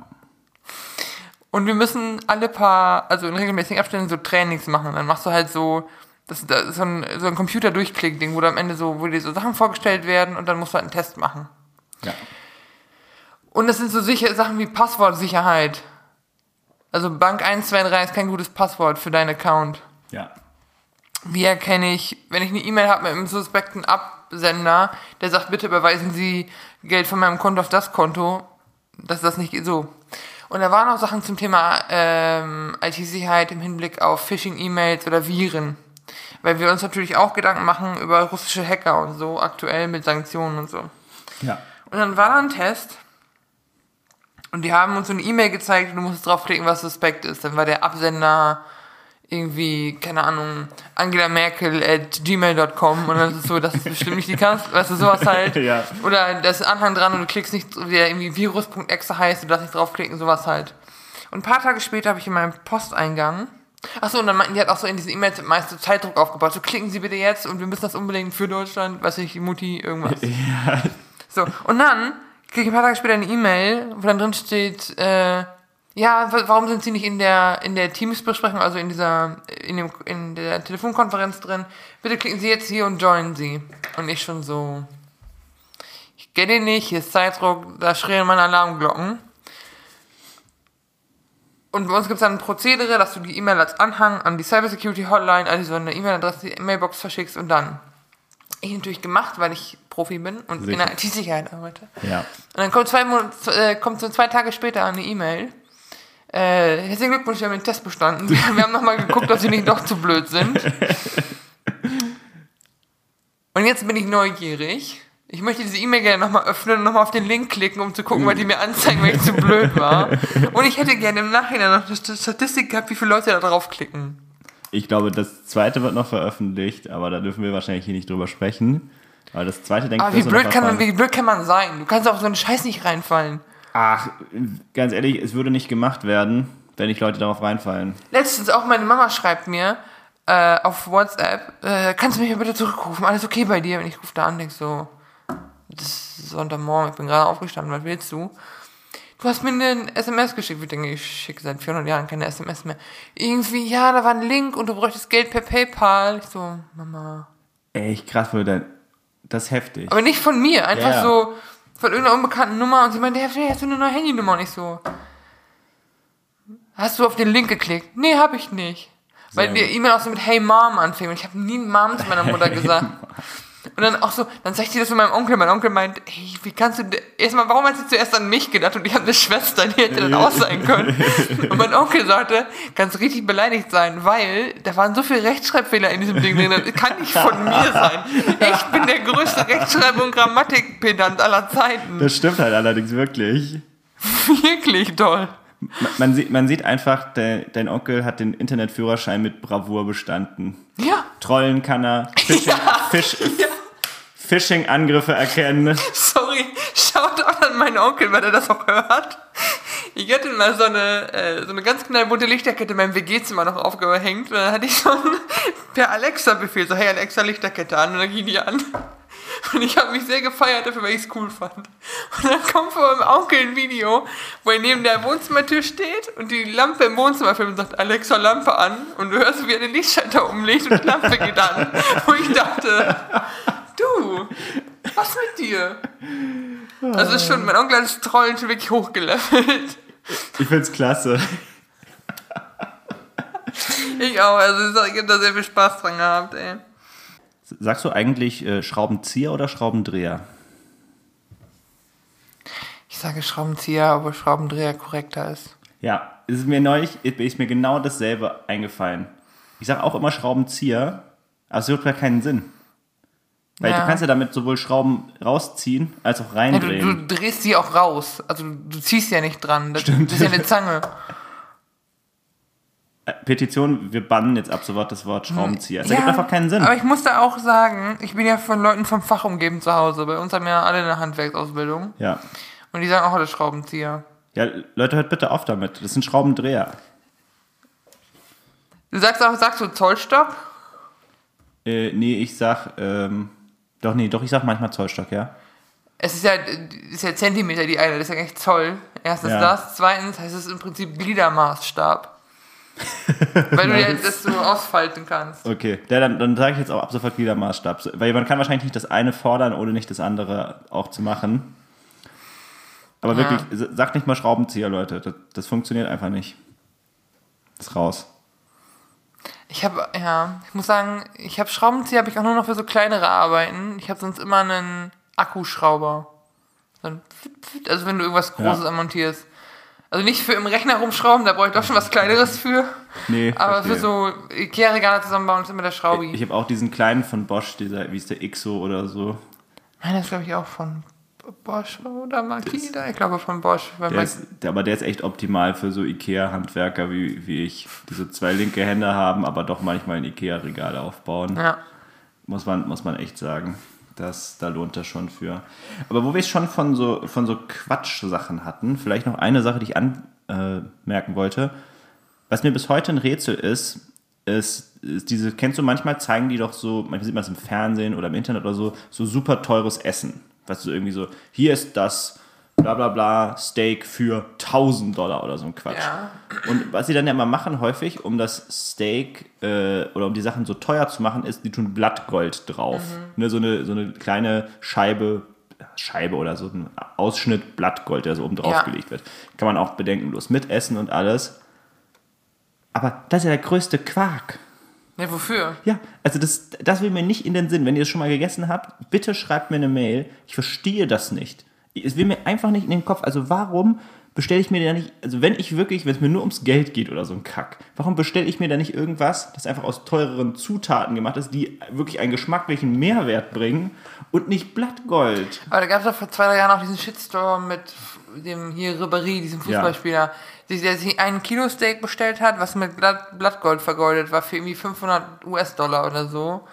Und wir müssen alle paar, also in regelmäßigen Abständen so Trainings machen. Und dann machst du halt so, das, das ist so ein, so ein Computer-Durchklick-Ding, wo du am Ende so, wo dir so Sachen vorgestellt werden und dann musst du halt einen Test machen. Ja. Und das sind so sicher, Sachen wie Passwortsicherheit. Also Bank 123 ist kein gutes Passwort für deinen Account. Ja. Wie erkenne ich, wenn ich eine E-Mail habe mit einem suspekten Absender, der sagt, bitte überweisen Sie Geld von meinem Konto auf das Konto, dass das nicht geht so. Und da waren auch Sachen zum Thema ähm, IT-Sicherheit im Hinblick auf Phishing-E-Mails oder Viren. Weil wir uns natürlich auch Gedanken machen über russische Hacker und so, aktuell mit Sanktionen und so. Ja. Und dann war da ein Test. Und die haben uns so eine E-Mail gezeigt und du musst draufklicken, was suspekt ist. Dann war der Absender irgendwie, keine Ahnung, Angela Merkel at gmail.com und dann ist es so, das ist bestimmt nicht die Kanzlerin, weißt du, sowas halt. [laughs] Ja. Oder da ist ein Anhang dran und du klickst nicht, der irgendwie virus.exe heißt, du darfst nicht draufklicken, sowas halt. Und ein paar Tage später habe ich in meinem Posteingang, achso, und dann meinten die hat auch so in diesen E-Mails meist so Zeitdruck aufgebaut, so klicken Sie bitte jetzt und wir müssen das unbedingt für Deutschland, weiß ich, Mutti, irgendwas. [laughs] Ja. So, und dann kriege ein paar Tage später eine E-Mail, wo dann drin steht, äh, ja, wa- warum sind Sie nicht in der, in der Teams-Besprechung, also in dieser, in dem, in der Telefonkonferenz drin? Bitte klicken Sie jetzt hier und joinen Sie. Und ich schon so, ich kenne ihn nicht, hier ist Zeitdruck, da schreien meine Alarmglocken. Und bei uns gibt es dann ein Prozedere, dass du die E-Mail als Anhang an die Cybersecurity Hotline, also so eine E-Mail-Adresse, die Mailbox verschickst und dann. Ich natürlich gemacht, weil ich Profi bin und in Sicher. der IT-Sicherheit arbeite. Ja. Und dann kommt zwei, Monate, äh, kommt so zwei Tage später eine E-Mail. Äh, herzlichen Glückwunsch, wir haben den Test bestanden. [laughs] Wir haben nochmal geguckt, ob sie nicht doch zu blöd sind. Und jetzt bin ich neugierig. Ich möchte diese E-Mail gerne nochmal öffnen und nochmal auf den Link klicken, um zu gucken, weil die mir anzeigen, weil ich zu blöd war. Und ich hätte gerne im Nachhinein noch eine Statistik gehabt, wie viele Leute da draufklicken. Ich glaube, das zweite wird noch veröffentlicht, aber da dürfen wir wahrscheinlich hier nicht drüber sprechen. Weil das zweite denke Aber ich, wie wird so blöd, kann man, wie blöd kann man sein? Du kannst auf so einen Scheiß nicht reinfallen. Ach, ganz ehrlich, es würde nicht gemacht werden, wenn nicht Leute darauf reinfallen. Letztens auch meine Mama schreibt mir äh, auf WhatsApp, äh, kannst du mich bitte zurückrufen? Alles okay bei dir? Und ich rufe da an, denk so, das ist Sonntagmorgen, ich bin gerade aufgestanden, was willst du? Du hast mir eine SMS geschickt. Ich denke, ich schicke seit 400 Jahren keine SMS mehr. Irgendwie, ja, da war ein Link und du bräuchtest Geld per PayPal. Ich so, Mama. Echt krass, würde das ist heftig. Aber nicht von mir, einfach Ja. so von irgendeiner unbekannten Nummer. Und sie meinte, ja, hast du eine neue Handynummer? Und ich so, hast du auf den Link geklickt? Nee, hab ich nicht. Weil die. E-Mail auch so mit Hey Mom anfing. Und ich habe nie Mom zu meiner Mutter [laughs] gesagt. Und dann auch so, dann sag ich dir das mit meinem Onkel. Mein Onkel meint, hey, wie kannst du, erstmal, warum hast du zuerst an mich gedacht? Und ich habe eine Schwester, die hätte dann auch sein können. Und mein Onkel sagte, kannst richtig beleidigt sein, weil da waren so viele Rechtschreibfehler in diesem Ding drin. Das kann nicht von mir sein. Ich bin der größte Rechtschreib- und Grammatikpedant aller Zeiten. Das stimmt halt allerdings wirklich. Wirklich toll. Man, man, sieht, man sieht einfach, de, dein Onkel hat den Internetführerschein mit Bravour bestanden. Ja, Trollen kann er, Phishing, Fish, ja. Phishing-Angriffe erkennen. [laughs] Sorry, schaut auch an meinen Onkel, weil er das auch hört. Ich hatte mal so eine, äh, so eine ganz knallbunte Lichterkette in meinem WG-Zimmer noch aufgehängt und dann hatte ich so einen [laughs] per Alexa-Befehl, so hey Alexa, Lichterkette an und dann ging die an. Und ich habe mich sehr gefeiert dafür, weil ich es cool fand. Und dann kommt von meinem Onkel ein Video, wo er neben der Wohnzimmertür steht und die Lampe im Wohnzimmer filmt und sagt, Alexa, Lampe an. Und du hörst, wie er den Lichtschalter umlegt und die Lampe geht an. Wo ich dachte, du, was mit dir? Also ist schon, mein Onkel hat das Trollen schon wirklich hochgelevelt. Ich find's klasse. Ich auch, also ich habe da sehr viel Spaß dran gehabt, ey. Sagst du eigentlich äh, Schraubenzieher oder Schraubendreher? Ich sage Schraubenzieher, obwohl Schraubendreher korrekter ist. Ja, es ist mir neulich, ist mir genau dasselbe eingefallen. Ich sage auch immer Schraubenzieher, aber es macht gar keinen Sinn. Weil Ja. du kannst ja damit sowohl Schrauben rausziehen, als auch Ja, du, reindrehen. du drehst sie auch raus. Also du ziehst ja nicht dran. Das, Stimmt. das ist ja eine Zange. Äh, Petition, wir bannen jetzt ab sofort das Wort Schraubenzieher. Es ergibt Ja, einfach keinen Sinn. Aber ich muss da auch sagen, ich bin ja von Leuten vom Fach umgeben zu Hause. Bei uns haben ja alle eine Handwerksausbildung. Ja. Und die sagen auch alle Schraubenzieher. Ja, Leute, hört bitte auf damit. Das sind Schraubendreher. Du sagst auch, sagst du Zollstock? Äh, nee, ich sag, ähm, doch, nee, doch, ich sag manchmal Zollstock, ja. Es ist ja, ist ja Zentimeter die eine, das ist ja eigentlich Zoll. Erstens Ja. das, zweitens heißt es im Prinzip Gliedermaßstab. [laughs] Weil du ja das so ausfalten kannst. Okay, ja, dann, dann sage ich jetzt auch ab sofort wieder Maßstab. Weil man kann wahrscheinlich nicht das eine fordern, ohne nicht das andere auch zu machen. Aber Ja. wirklich, sagt nicht mal Schraubenzieher, Leute. Das, das funktioniert einfach nicht. Ist raus. Ich habe, ja, ich muss sagen, ich habe Schraubenzieher, habe ich auch nur noch für so kleinere Arbeiten. Ich habe sonst immer einen Akkuschrauber. Also wenn du irgendwas Großes Ja. anmontierst. Also nicht für im Rechner rumschrauben, da brauche ich doch schon was Kleineres für. Nee, Aber verstehe. für so Ikea-Regale zusammenbauen ist immer der Schraubi. Ich habe auch diesen kleinen von Bosch, dieser, wie ist derIxo oder so. Nein, das glaube ich auch von Bosch oder Makita. Ich glaube von Bosch. Der ist, der, aber der ist echt optimal für so Ikea-Handwerker wie, wie ich, die so zwei linke Hände haben, aber doch manchmal ein Ikea-Regal aufbauen. ja. Muss man, muss man echt sagen. Das, da lohnt das schon für. Aber wo wir es schon von so, von so Quatsch-Sachen hatten, vielleicht noch eine Sache, die ich anmerken wollte. Was mir bis heute ein Rätsel ist, ist, ist diese, kennst du manchmal, zeigen die doch so, manchmal sieht man es im Fernsehen oder im Internet oder so, so super teures Essen. Weißt du, irgendwie so, hier ist das bla bla bla Steak für 1000 Dollar oder so ein Quatsch. Ja. Und was sie dann ja immer machen, häufig, um das Steak äh, oder um die Sachen so teuer zu machen, ist, die tun Blattgold drauf. Ne, so, eine, so eine kleine Scheibe, Scheibe oder so ein Ausschnitt Blattgold, der so oben drauf Ja. gelegt wird. Kann man auch bedenkenlos mitessen und alles. Aber das ist ja der größte Quark. Ne, wofür? Ja, also das, das will mir nicht in den Sinn. Wenn ihr es schon mal gegessen habt, bitte schreibt mir eine Mail. Ich verstehe das nicht. Es will mir einfach nicht in den Kopf. Also warum bestelle ich mir da nicht, also wenn ich wirklich, wenn es mir nur ums Geld geht oder so ein Kack, warum bestelle ich mir da nicht irgendwas, das einfach aus teureren Zutaten gemacht ist, die wirklich einen geschmacklichen Mehrwert bringen und nicht Blattgold? Aber da gab es doch vor zwei, drei Jahren auch diesen Shitstorm mit dem hier Ribéry, diesem Fußballspieler, der der sich ein Kilo Steak bestellt hat, was mit Blatt, Blattgold vergoldet war für irgendwie 500 US-Dollar oder so.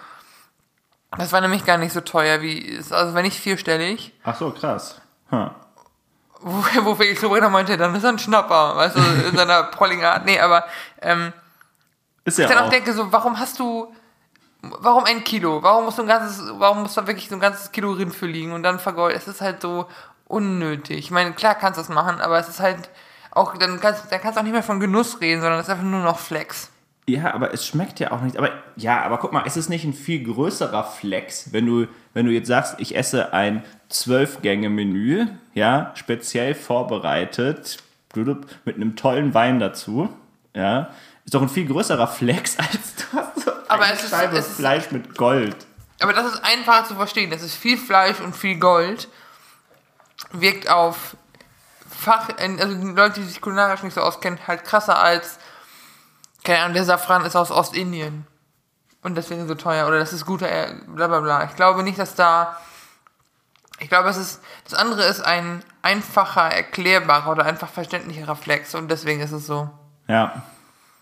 Das war nämlich gar nicht so teuer wie, also war nicht vierstellig. Ach so, krass. Huh. Wo, [laughs] wo Felix Lobrecht meinte, dann ist er ein Schnapper, weißt du, in seiner [laughs] prolligen Art. Nee, aber ähm, Ist ja ich dann auch auch. denke so, warum hast du, warum ein Kilo? Warum muss du ein ganzes, warum muss da wirklich so ein ganzes Kilo Rind für liegen und dann vergoldet? Es ist halt so unnötig. Ich meine, klar kannst du das machen, aber es ist halt auch, dann kannst, dann kannst du auch nicht mehr von Genuss reden, sondern es ist einfach nur noch Flex. Ja, aber es schmeckt ja auch nicht. Aber ja, aber guck mal, ist es nicht ein viel größerer Flex, wenn du, wenn du jetzt sagst, ich esse ein Zwölf-Gänge-Menü, ja, speziell vorbereitet, mit einem tollen Wein dazu, ja, ist doch ein viel größerer Flex, [laughs] als so Aber es ist- es ist- Fleisch mit Gold. Aber das ist einfacher zu verstehen. Das ist viel Fleisch und viel Gold. Wirkt auf Fach, also die Leute, die sich kulinarisch nicht so auskennen, halt krasser als, keine Ahnung, der Safran ist aus Ostindien. Und deswegen so teuer. Oder das ist guter, äh, bla bla bla. Ich glaube nicht, dass da. Ich glaube, es ist. Das andere ist ein einfacher, erklärbarer oder einfach verständlicherer Flex. Und deswegen ist es so. Ja.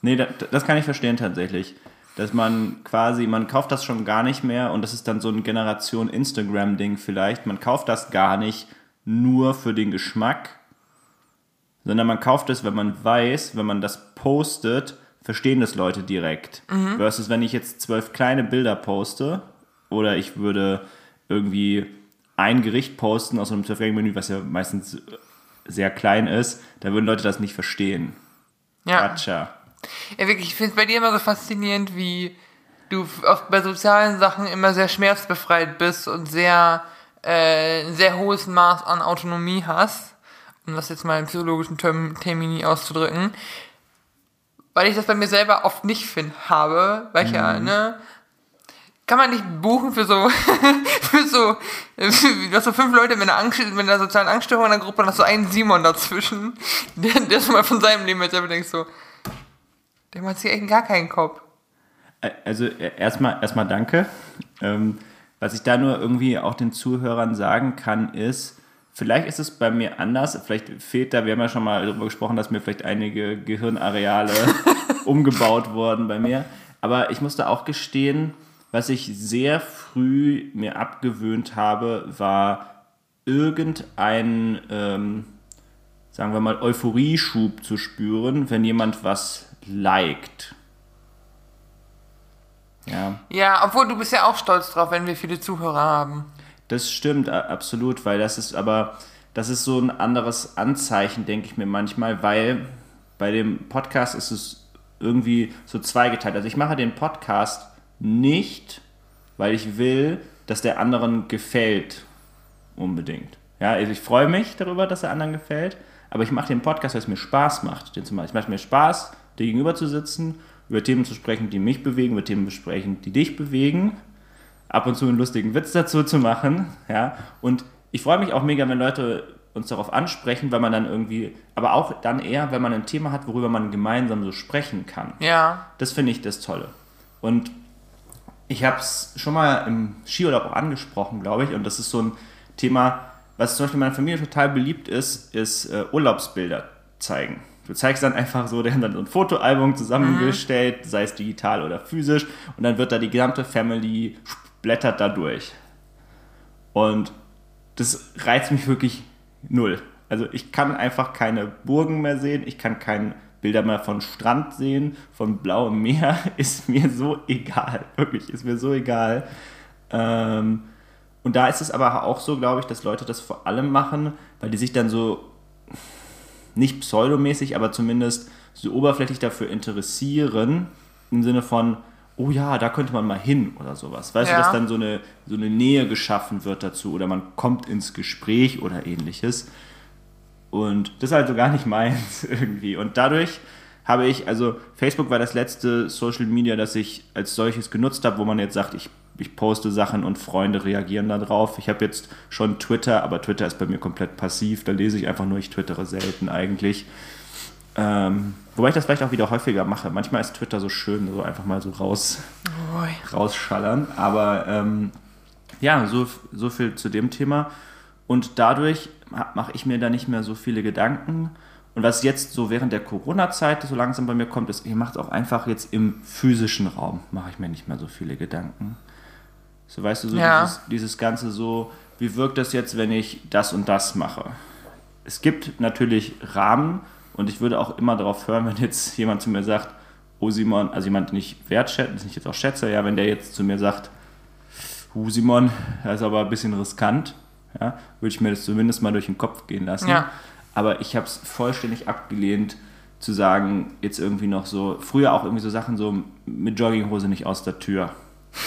Nee, das, das kann ich verstehen tatsächlich. Dass man quasi, man kauft das schon gar nicht mehr und das ist dann so ein Generation Instagram-Ding vielleicht. Man kauft das gar nicht nur für den Geschmack, sondern man kauft es, wenn man weiß, wenn man das postet, verstehen das Leute direkt. Versus wenn ich jetzt zwölf kleine Bilder poste oder ich würde irgendwie ein Gericht posten aus einem Zwölf-Gänge-Menü, was ja meistens sehr klein ist, da würden Leute das nicht verstehen. Ja. Gotcha. Ja, wirklich, ich finde es bei dir immer so faszinierend, wie du oft bei sozialen Sachen immer sehr schmerzbefreit bist und sehr, äh, ein sehr hohes Maß an Autonomie hast, um das jetzt mal in psychologischen Term Termini auszudrücken. Weil ich das bei mir selber oft nicht find, habe, weil ich ja, ne, kann man nicht buchen für so, [laughs] für so, du hast so fünf Leute mit einer, Angst, mit einer sozialen Angststörung in der Gruppe und hast so einen Simon dazwischen, [laughs] der, der schon mal von seinem Leben jetzt selber denkst so, der macht sich echt gar keinen Kopf. Also äh, erstmal erstmal danke. Ähm, was ich da nur irgendwie auch den Zuhörern sagen kann, ist, vielleicht ist es bei mir anders, vielleicht fehlt da, wir haben ja schon mal darüber gesprochen, dass mir vielleicht einige Gehirnareale [laughs] umgebaut wurden bei mir. Aber ich musste auch gestehen, was ich sehr früh mir abgewöhnt habe, war irgendein, ähm, sagen wir mal, Euphorieschub zu spüren, wenn jemand was liked. Ja. Ja, obwohl du bist ja auch stolz drauf, wenn wir viele Zuhörer haben. Das stimmt, absolut, weil das ist aber, das ist so ein anderes Anzeichen, denke ich mir manchmal, weil bei dem Podcast ist es irgendwie so zweigeteilt. Also ich mache den Podcast nicht, weil ich will, dass der anderen gefällt, unbedingt. Ja, also ich freue mich darüber, dass der anderen gefällt, aber ich mache den Podcast, weil es mir Spaß macht, den zu machen. Es macht mir Spaß, dir gegenüber zu sitzen, über Themen zu sprechen, die mich bewegen, über Themen zu sprechen, die dich bewegen ab und zu einen lustigen Witz dazu zu machen. Ja? Und ich freue mich auch mega, wenn Leute uns darauf ansprechen, weil man dann irgendwie, aber auch dann eher, wenn man ein Thema hat, worüber man gemeinsam so sprechen kann. Ja. Das finde ich das Tolle. Und ich habe es schon mal im Skiurlaub auch angesprochen, glaube ich, und das ist so ein Thema, was zum Beispiel in meiner Familie total beliebt ist, ist äh, Urlaubsbilder zeigen. Du zeigst dann einfach so, der hat dann so ein Fotoalbum zusammengestellt, sei es digital oder physisch, und dann wird da die gesamte Family blättert da durch. Und das reizt mich wirklich null. Also ich kann einfach keine Burgen mehr sehen, ich kann keine Bilder mehr von Strand sehen, von blauem Meer, [laughs] ist mir so egal. Wirklich, ist mir so egal. Ähm, und da ist es aber auch so, glaube ich, dass Leute das vor allem machen, weil die sich dann so nicht pseudomäßig, aber zumindest so oberflächlich dafür interessieren, im Sinne von, oh ja, da könnte man mal hin oder sowas. Weißt Ja. du, dass dann so eine, so eine Nähe geschaffen wird dazu oder man kommt ins Gespräch oder ähnliches. Und das ist halt so gar nicht [laughs] meins irgendwie. Und dadurch habe ich, also Facebook war das letzte Social Media, das ich als solches genutzt habe, wo man jetzt sagt, ich, ich poste Sachen und Freunde reagieren da drauf. Ich habe jetzt schon Twitter, aber Twitter ist bei mir komplett passiv. Da lese ich einfach nur, ich twittere selten eigentlich. Ähm, wobei ich das vielleicht auch wieder häufiger mache. Manchmal ist Twitter so schön, so einfach mal so raus, rausschallern. Aber ähm, ja, so, so viel zu dem Thema. Und dadurch mache ich mir da nicht mehr so viele Gedanken. Und was jetzt so während der Corona-Zeit so langsam bei mir kommt, ist, ich mache es auch einfach jetzt im physischen Raum, mache ich mir nicht mehr so viele Gedanken. So weißt du, so Ja. dieses, dieses Ganze so, wie wirkt das jetzt, wenn ich das und das mache? Es gibt natürlich Rahmen und ich würde auch immer darauf hören, [laughs] wenn jetzt jemand zu mir sagt, oh Simon, also jemand, den ich wertschätze, den ich jetzt auch schätze, ja, wenn der jetzt zu mir sagt, hu Simon, das ist aber ein bisschen riskant, ja, würde ich mir das zumindest mal durch den Kopf gehen lassen. Ja. Aber ich habe es vollständig abgelehnt, zu sagen, jetzt irgendwie noch so, früher auch irgendwie so Sachen so mit Jogginghose nicht aus der Tür.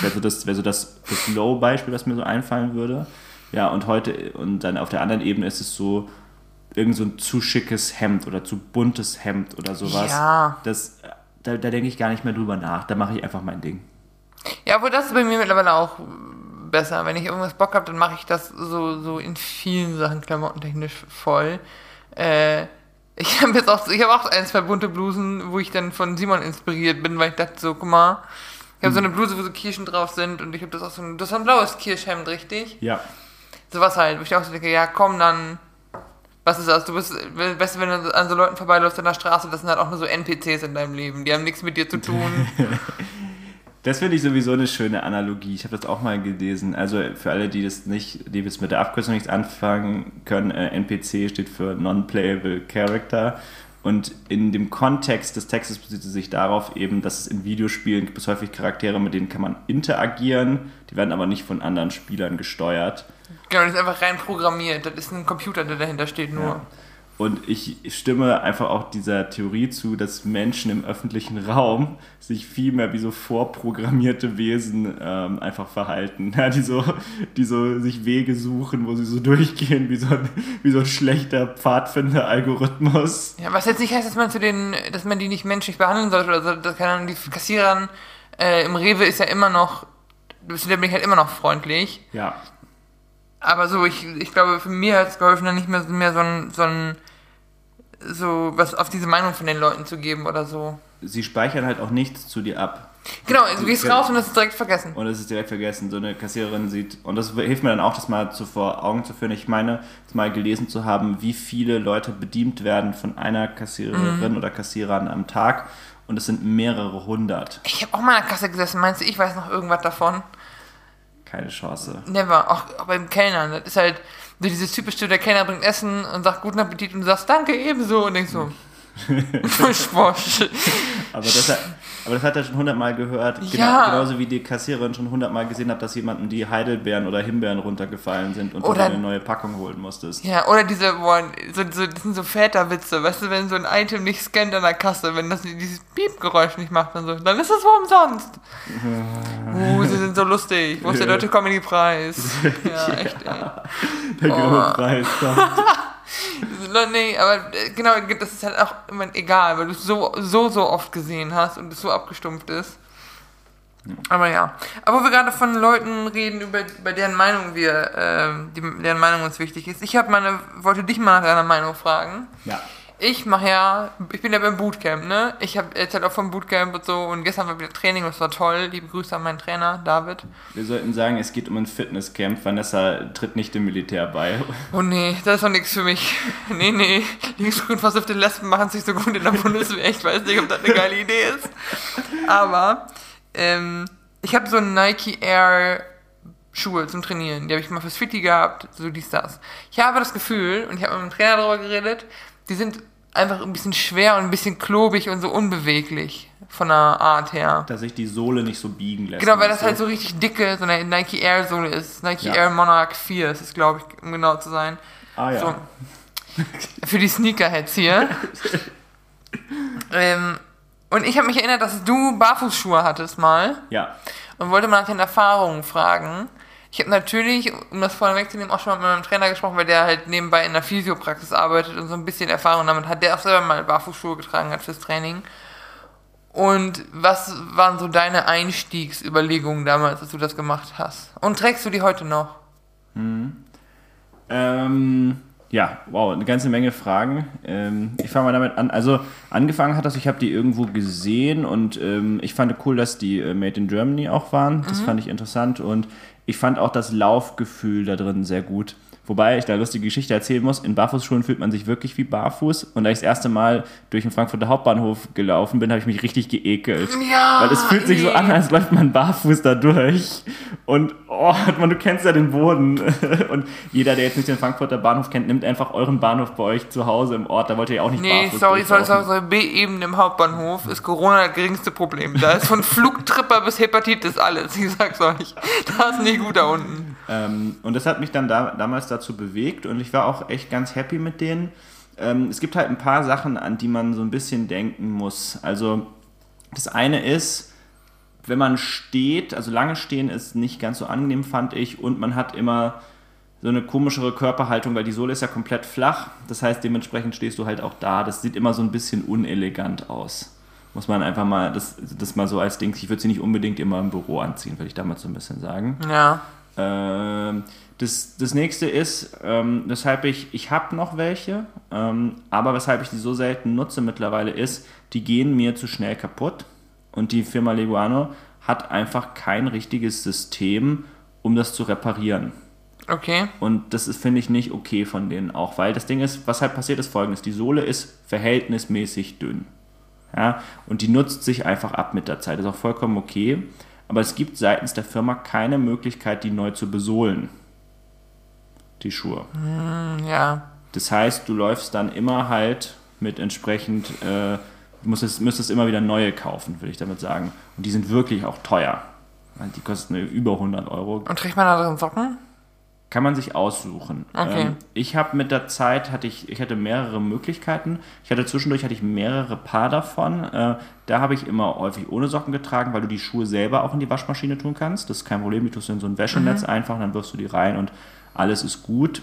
Wäre so das, wäre so das, das Low-Beispiel, was mir so einfallen würde. Ja, und heute, und dann auf der anderen Ebene ist es so, irgend so ein zu schickes Hemd oder zu buntes Hemd oder sowas. Ja. Das, da, da denke ich gar nicht mehr drüber nach. Da mache ich einfach mein Ding. Ja, aber das ist bei mir mittlerweile auch besser. Wenn ich irgendwas Bock habe, dann mache ich das so, so in vielen Sachen klamottentechnisch voll. Äh, ich habe jetzt auch, ich habe auch ein, zwei bunte Blusen, wo ich dann von Simon inspiriert bin, weil ich dachte so, guck mal, ich habe so eine Bluse, wo so Kirschen drauf sind und ich habe das auch so ein, das ist ein blaues Kirschhemd, richtig? Ja. Sowas halt, wo ich auch so denke, ja komm, dann, was ist das? Du bist, weißt du, wenn du an so Leuten vorbeiläufst in der Straße, das sind halt auch nur so NPCs in deinem Leben, die haben nichts mit dir zu tun. [laughs] Das finde ich sowieso eine schöne Analogie. Ich habe das auch mal gelesen. Also für alle, die das nicht, die jetzt mit der Abkürzung nichts anfangen können, äh, NPC steht für Non-Playable Character. Und in dem Kontext des Textes bezieht es sich darauf eben, dass es in Videospielen gibt es häufig Charaktere, mit denen kann man interagieren, die werden aber nicht von anderen Spielern gesteuert. Genau, das ist einfach rein programmiert. Das ist ein Computer, der dahinter steht nur. Ja. Und ich stimme einfach auch dieser Theorie zu, dass Menschen im öffentlichen Raum sich viel mehr wie so vorprogrammierte Wesen ähm, einfach verhalten. [laughs] Ja, die, so, die so sich Wege suchen, wo sie so durchgehen, wie so ein, wie so ein schlechter Pfadfinder-Algorithmus. Ja, was jetzt nicht heißt, dass man, zu den, dass man die nicht menschlich behandeln sollte. Oder so, dass, keine Ahnung, die Kassierern äh, im Rewe ist ja immer noch, da bin ich halt immer noch freundlich. Ja. Aber so, ich, ich glaube, für mich hat es geholfen, dann nicht mehr, mehr so ein, so ein, so was auf diese Meinung von den Leuten zu geben oder so. Sie speichern halt auch nichts zu dir ab. Genau, du gehst raus und das ist direkt vergessen. Und es ist direkt vergessen. So eine Kassiererin sieht, und das hilft mir dann auch, das mal zu vor Augen zu führen. Ich meine, das mal gelesen zu haben, wie viele Leute bedient werden von einer Kassiererin mhm. oder Kassierern am Tag. Und es sind mehrere hundert. Ich habe auch mal an der Kasse gesessen. Meinst du, ich weiß noch irgendwas davon? Keine Chance. Never. Auch, beim Kellnern. Das ist halt so dieses typische, der Kellner bringt Essen und sagt guten Appetit und du sagst danke ebenso und denkst so, [laughs] [laughs] Sport. aber, das aber das hat er schon hundertmal gehört. Genau, ja. Genauso wie die Kassiererin schon hundertmal gesehen hat, dass jemandem die Heidelbeeren oder Himbeeren runtergefallen sind und oder, du eine neue Packung holen musstest. Ja, oder diese, boah, so, so, das sind so Väterwitze, weißt du, wenn so ein Item nicht scannt an der Kasse, wenn das dieses Piep-Geräusch nicht macht, dann so, dann ist es wo umsonst. uh, sie sind so lustig. Wo ist der [laughs] deutsche Comedy-Preis? [laughs] Ja, echt, ey. Der oh. Preis [laughs] kommt. [laughs] nee, aber äh, genau, das ist halt auch immer egal, weil du es so, so, so oft gesehen hast und es so abgestumpft ist. Aber ja. Aber wo wir gerade von Leuten reden, über, über deren Meinung wir, äh, die, deren Meinung uns wichtig ist. Ich habe meine, wollte dich mal nach deiner Meinung fragen. Ja ich mache ja, ich bin ja beim Bootcamp, ne? Ich habe erzählt auch vom Bootcamp und so und gestern war wieder Training und es war toll. Liebe Grüße an meinen Trainer, David. Wir sollten sagen, es geht um ein Fitnesscamp. Vanessa tritt nicht dem Militär bei. Oh nee, das ist doch nichts für mich. [laughs] Nee, nee. Linksgrün-versiffte Lesben machen sich so gut in der Bundeswehr. Ich weiß nicht, ob das eine geile Idee ist. Aber, ähm, ich habe so einen Nike Air Schuhe zum Trainieren. Die habe ich mal fürs Fitti gehabt, so dies, das. Ich habe das Gefühl, und ich habe mit dem Trainer darüber geredet, die sind einfach ein bisschen schwer und ein bisschen klobig und so unbeweglich von der Art her. Dass sich die Sohle nicht so biegen lässt. Genau, weil das halt so richtig dicke, so eine Nike Air Sohle ist. Nike ja. Air Monarch 4 ist es, glaube ich, um genau zu sein. Ah ja. So. Für die Sneakerheads hier. [laughs] ähm, und ich habe mich erinnert, dass du Barfußschuhe hattest mal. Ja. Und wollte mal nach den Erfahrungen fragen. Ich habe natürlich, um das vorne wegzunehmen, auch schon mal mit meinem Trainer gesprochen, weil der halt nebenbei in der Physiopraxis arbeitet und so ein bisschen Erfahrung damit hat. Der auch selber mal Barfußschuhe getragen hat fürs Training. Und was waren so deine Einstiegsüberlegungen damals, als du das gemacht hast? Und trägst du die heute noch? Mhm. Ähm, ja, wow, eine ganze Menge Fragen. Ähm, ich fange mal damit an. Also angefangen hat das, ich habe die irgendwo gesehen und ähm, ich fand cool, dass die äh, Made in Germany auch waren. Das mhm. fand ich interessant und ich fand auch das Laufgefühl da drin sehr gut. Wobei ich da lustige Geschichte erzählen muss, in Barfußschuhen fühlt man sich wirklich wie barfuß. Und da ich das erste Mal durch den Frankfurter Hauptbahnhof gelaufen bin, habe ich mich richtig geekelt. Ja, Weil es fühlt sich so an, als läuft man barfuß da durch. Und oh, [laughs] man, du kennst ja den Boden. [laughs] Und jeder, der jetzt nicht den Frankfurter Bahnhof kennt, nimmt einfach euren Bahnhof bei euch zu Hause im Ort. Da wollt ihr ja auch nicht nee, sorry, sorry, sorry, sorry. B-Ebene im Hauptbahnhof ist Corona das geringste Problem. Da ist von [laughs] Flugtripper bis Hepatitis alles. Ich sag's euch. Da ist nicht gut da unten. Ähm, und das hat mich dann da, damals dazu bewegt und ich war auch echt ganz happy mit denen. Ähm, es gibt halt ein paar Sachen, an die man so ein bisschen denken muss. Also das eine ist, wenn man steht, also lange stehen ist nicht ganz so angenehm, fand ich, und man hat immer so eine komischere Körperhaltung, weil die Sohle ist ja komplett flach. Das heißt, dementsprechend stehst du halt auch da. Das sieht immer so ein bisschen unelegant aus. Muss man einfach mal, das, das mal so als Ding, ich würde sie nicht unbedingt immer im Büro anziehen, würde ich damals so ein bisschen sagen. Ja. Ähm, das, das nächste ist, ähm, weshalb ich, ich habe noch welche, ähm, aber weshalb ich die so selten nutze mittlerweile ist, die gehen mir zu schnell kaputt und die Firma Leguano hat einfach kein richtiges System, um das zu reparieren. Okay. Und das ist, finde ich, nicht okay von denen auch, weil das Ding ist, was halt passiert ist folgendes, die Sohle ist verhältnismäßig dünn. Ja, und die nutzt sich einfach ab mit der Zeit. Das ist auch vollkommen okay aber es gibt seitens der Firma keine Möglichkeit, die neu zu besohlen. Die Schuhe. Mm, ja. Das heißt, du läufst dann immer halt mit entsprechend, äh, müsstest, müsstest immer wieder neue kaufen, würde ich damit sagen. Und die sind wirklich auch teuer. Die kosten über 100 Euro. Und trägt man da drin Socken? Kann man sich aussuchen. Okay. Ähm, ich habe mit der Zeit, hatte ich, ich hatte mehrere Möglichkeiten. Ich hatte zwischendurch hatte ich mehrere Paar davon. Äh, da habe ich immer häufig ohne Socken getragen, weil du die Schuhe selber auch in die Waschmaschine tun kannst. Das ist kein Problem. Die tust du in so ein Wäschenetz einfach, dann wirfst du die rein und alles ist gut.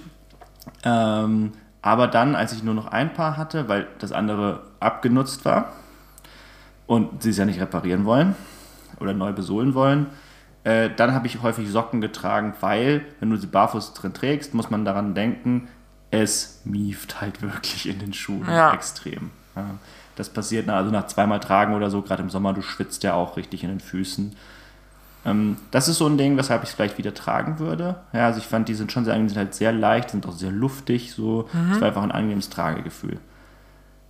Ähm, aber dann, als ich nur noch ein Paar hatte, weil das andere abgenutzt war und sie es ja nicht reparieren wollen oder neu besohlen wollen, äh, dann habe ich häufig Socken getragen, weil, wenn du sie barfuß drin trägst, muss man daran denken, es mieft halt wirklich in den Schuhen Ja. extrem. Ja. Das passiert also nach zweimal Tragen oder so, gerade im Sommer, du schwitzt ja auch richtig in den Füßen. Ähm, das ist so ein Ding, weshalb ich es vielleicht wieder tragen würde. Ja, also ich fand, die sind schon sehr angenehm, sind halt sehr leicht, sind auch sehr luftig, so. Es war einfach ein angenehmes Tragegefühl.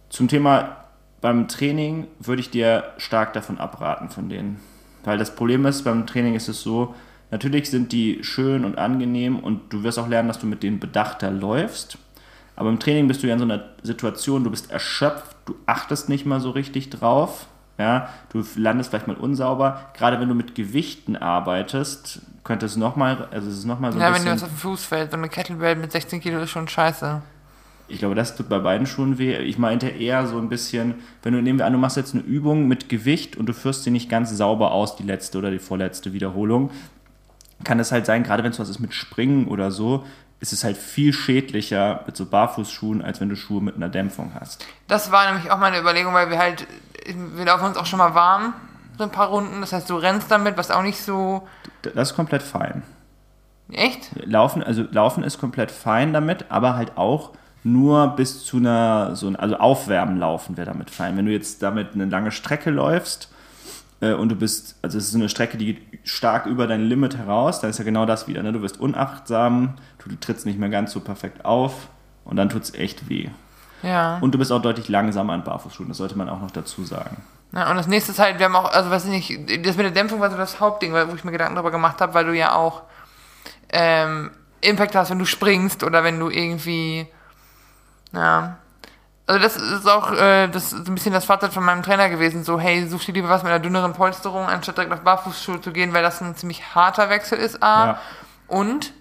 Zum Thema beim Training würde ich dir stark davon abraten, von denen. Weil das Problem ist, beim Training ist es so, natürlich sind die schön und angenehm und du wirst auch lernen, dass du mit denen bedachter läufst. Aber im Training bist du ja in so einer Situation, du bist erschöpft, du achtest nicht mal so richtig drauf. Ja, du landest vielleicht mal unsauber. Gerade wenn du mit Gewichten arbeitest, könnte es nochmal, also es ist nochmal so ein Ja, wenn bisschen... was auf den Fuß fällt, so eine Kettlebell mit 16 Kilo ist schon scheiße. Ich glaube, das tut bei beiden Schuhen weh. Ich meinte eher so ein bisschen, wenn du nehmen wir an, du machst jetzt eine Übung mit Gewicht und du führst sie nicht ganz sauber aus, die letzte oder die vorletzte Wiederholung, kann es halt sein, gerade wenn es was ist mit Springen oder so, ist es halt viel schädlicher mit so Barfußschuhen, als wenn du Schuhe mit einer Dämpfung hast. Das war nämlich auch meine Überlegung, weil wir halt, wir laufen uns auch schon mal warm, so ein paar Runden. Das heißt, du rennst damit, was auch nicht so. Das ist komplett fein. Echt? Laufen, also Laufen ist komplett fein damit, aber halt auch nur bis zu einer, so ein, also Aufwärmen laufen wäre damit fein. Wenn du jetzt damit eine lange Strecke läufst äh, und du bist, also es ist eine Strecke, die geht stark über dein Limit heraus, dann ist ja genau das wieder. Ne? Du wirst unachtsam, du trittst nicht mehr ganz so perfekt auf und dann tut es echt weh. Ja. Und du bist auch deutlich langsamer an Barfußschuhen, das sollte man auch noch dazu sagen. ja. Und das nächste ist halt, wir haben auch, also weiß ich nicht, das mit der Dämpfung war so das Hauptding, wo ich mir Gedanken darüber gemacht habe, weil du ja auch ähm, Impact hast, wenn du springst oder wenn du irgendwie. Ja. Also das ist auch äh, das ist ein bisschen das Fazit von meinem Trainer gewesen. So, hey, such dir lieber was mit einer dünneren Polsterung, anstatt direkt auf Barfußschuhe zu gehen, weil das ein ziemlich harter Wechsel ist, A. Ja. Und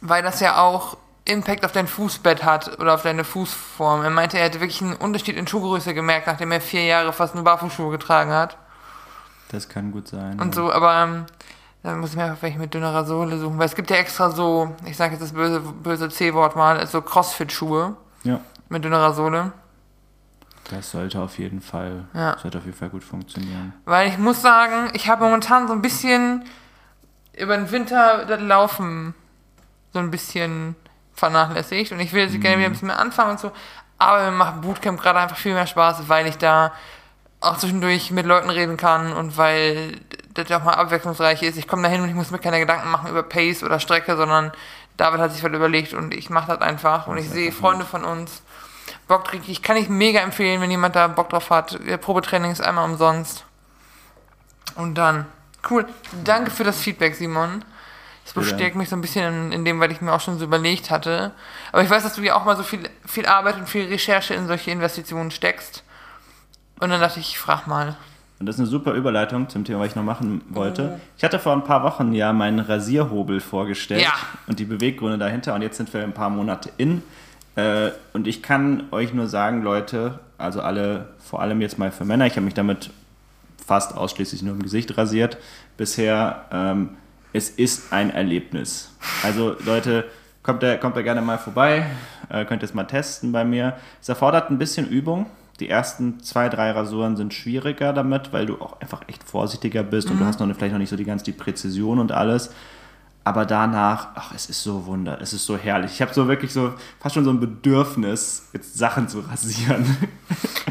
weil das ja auch Impact auf dein Fußbett hat oder auf deine Fußform. Er meinte, er hätte wirklich einen Unterschied in Schuhgröße gemerkt, nachdem er vier Jahre fast nur Barfußschuhe getragen hat. Das kann gut sein. Und so, aber ähm, dann muss ich mir einfach welche mit dünnerer Sohle suchen, weil es gibt ja extra so, ich sage jetzt das böse, böse C-Wort mal, so Crossfit-Schuhe ja, mit dünnerer Sohle. das sollte auf jeden Fall, Ja. sollte auf jeden Fall gut funktionieren. Weil ich muss sagen, ich habe momentan so ein bisschen über den Winter das Laufen so ein bisschen vernachlässigt und ich will jetzt gerne wieder ein bisschen mehr anfangen und so. Aber mir macht Bootcamp gerade einfach viel mehr Spaß, weil ich da auch zwischendurch mit Leuten reden kann und weil das ja auch mal abwechslungsreich ist. Ich komme da hin und ich muss mir keine Gedanken machen über Pace oder Strecke, sondern David hat sich was überlegt und ich mache das einfach und ich sehe Freunde von uns. Bock krieg ich, kann ich mega empfehlen, wenn jemand da Bock drauf hat. Der Probetraining ist einmal umsonst. Und dann, cool. Danke für das Feedback, Simon. Das bestärkt mich so ein bisschen in, in dem, was ich mir auch schon so überlegt hatte. Aber ich weiß, dass du ja auch mal so viel, viel Arbeit und viel Recherche in solche Investitionen steckst. Und dann dachte ich, ich frag mal. Und das ist eine super Überleitung zum Thema, was ich noch machen wollte. Oh. Ich hatte vor ein paar Wochen ja meinen Rasierhobel vorgestellt Ja. und die Beweggründe dahinter. Und jetzt sind wir ein paar Monate in. Äh, und ich kann euch nur sagen, Leute, also alle, vor allem jetzt mal für Männer, ich habe mich damit fast ausschließlich nur im Gesicht rasiert bisher. Ähm, es ist ein Erlebnis. Also Leute, kommt da, kommt da gerne mal vorbei, äh, könnt es mal testen bei mir. Es erfordert ein bisschen Übung. Die ersten zwei, drei Rasuren sind schwieriger damit, weil du auch einfach echt vorsichtiger bist und du hast noch vielleicht noch nicht so die ganz die Präzision und alles. Aber danach, ach, es ist so wunder, es ist so herrlich. Ich habe so wirklich so fast schon so ein Bedürfnis, jetzt Sachen zu rasieren. [laughs]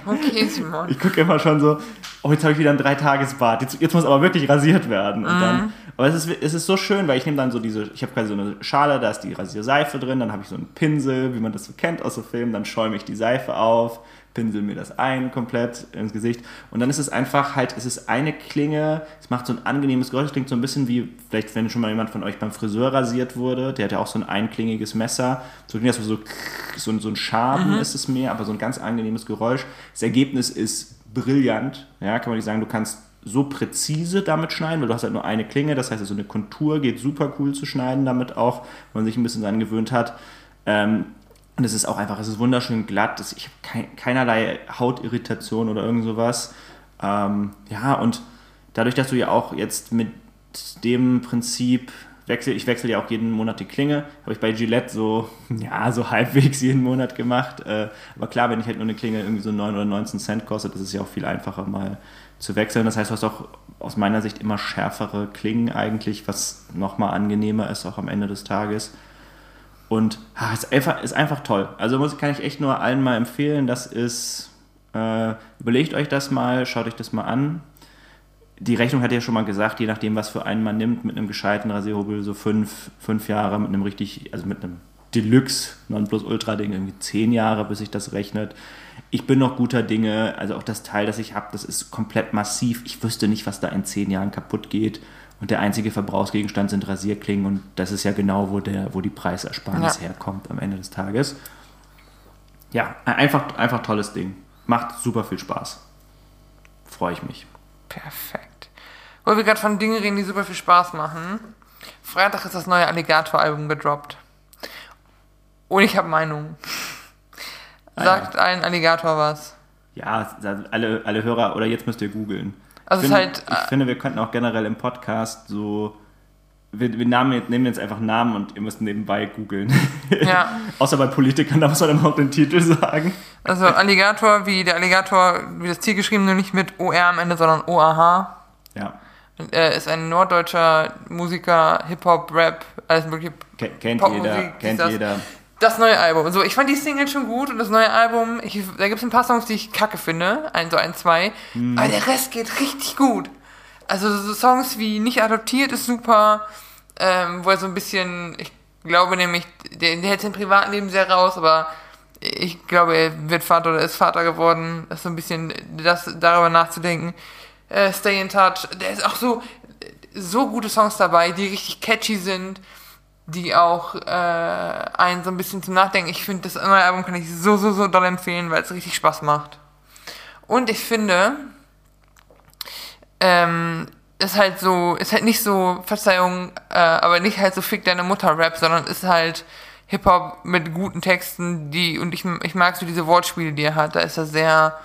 Okay, Simon. Ich gucke immer schon so, oh, jetzt habe ich wieder ein Dreitagesbad. Jetzt, jetzt muss aber wirklich rasiert werden. Und dann, aber es ist, es ist so schön, weil ich nehme dann so diese, ich habe quasi so eine Schale, da ist die Rasierseife drin, dann habe ich so einen Pinsel, wie man das so kennt aus so Filmen, dann schäume ich die Seife auf, pinsel mir das ein komplett ins Gesicht. Und dann ist es einfach halt, es ist eine Klinge, es macht so ein angenehmes Geräusch, es klingt so ein bisschen wie, vielleicht wenn schon mal jemand von euch beim Friseur rasiert wurde, der hat ja auch so ein einklingiges Messer. So klingt das so, so, so ein Schaben ist es mehr, aber so ein ganz angenehmes Geräusch. Das Ergebnis ist brillant, ja, kann man nicht sagen, du kannst so präzise damit schneiden, weil du hast halt nur eine Klinge, das heißt, so also eine Kontur geht super cool zu schneiden damit auch, wenn man sich ein bisschen daran gewöhnt hat. Ähm, und es ist auch einfach, es ist wunderschön glatt, ich habe kein, keinerlei Hautirritation oder irgend sowas. Ähm, ja, und dadurch, dass du ja auch jetzt mit dem Prinzip wechsel, ich wechsle ja auch jeden Monat die Klinge, habe ich bei Gillette so, [laughs] ja, so halbwegs jeden Monat gemacht. Äh, aber klar, wenn ich halt nur eine Klinge irgendwie so 9 oder 19 Cent kostet, ist ja auch viel einfacher mal zu wechseln. Das heißt, du hast auch aus meiner Sicht immer schärfere Klingen eigentlich, was nochmal angenehmer ist, auch am Ende des Tages. Und ah, ist, einfach, ist einfach toll. Also muss, kann ich echt nur allen mal empfehlen. Das ist, äh, überlegt euch das mal, schaut euch das mal an. Die Rechnung hat ja schon mal gesagt, je nachdem, was für einen man nimmt, mit einem gescheiten Rasierhobel so fünf, fünf Jahre, mit einem richtig, also mit einem Deluxe Nonplusultra-Ding irgendwie zehn Jahre, bis sich das rechnet ich bin noch guter Dinge. Also auch das Teil, das ich habe, das ist komplett massiv. Ich wüsste nicht, was da in zehn Jahren kaputt geht. Und der einzige Verbrauchsgegenstand sind Rasierklingen. Und das ist ja genau, wo, der, wo die Preisersparnis ja. herkommt am Ende des Tages. Ja, einfach, einfach tolles Ding. Macht super viel Spaß. Freue ich mich. Perfekt. Wo wir gerade von Dingen reden, die super viel Spaß machen. Freitag ist das neue Alligator-Album gedroppt. Und ich habe Meinungen. Sagt ah, ja. ein Alligator was? Ja, alle, alle Hörer, oder jetzt müsst ihr googeln. Also ich, finde, halt, ich äh, finde, wir könnten auch generell im Podcast so. Wir, wir nahmen, nehmen jetzt einfach Namen und ihr müsst nebenbei googeln. [laughs] Ja. Außer bei Politikern, da muss man dann auch den Titel sagen. Also Alligator, wie der Alligator, wie das Tier geschrieben, nur nicht mit OR am Ende, sondern OAH. Ja. Er ist ein norddeutscher Musiker, Hip-Hop, Rap, alles mögliche. Kennt jeder, kennt jeder das neue Album. So, ich fand die Single schon gut und das neue Album, ich, da gibt es ein paar Songs, die ich kacke finde, ein, so ein, zwei, mhm. aber der Rest geht richtig gut. Also so Songs wie Nicht adoptiert ist super, ähm, wo er so ein bisschen, ich glaube nämlich, der, der hält sein Privatleben sehr raus, aber ich glaube, er wird Vater oder ist Vater geworden. Das ist so ein bisschen das darüber nachzudenken. Äh, Stay in Touch, der ist auch so, so gute Songs dabei, die richtig catchy sind die auch äh, einen so ein bisschen zum Nachdenken. Ich finde, das neue Album kann ich so, so, so doll empfehlen, weil es richtig Spaß macht. Und ich finde, ähm, ist halt so, ist halt nicht so, Verzeihung, äh, aber nicht halt so fick deine Mutter Rap, sondern ist halt Hip-Hop mit guten Texten, die, und ich, ich mag so diese Wortspiele, die er hat, da ist er sehr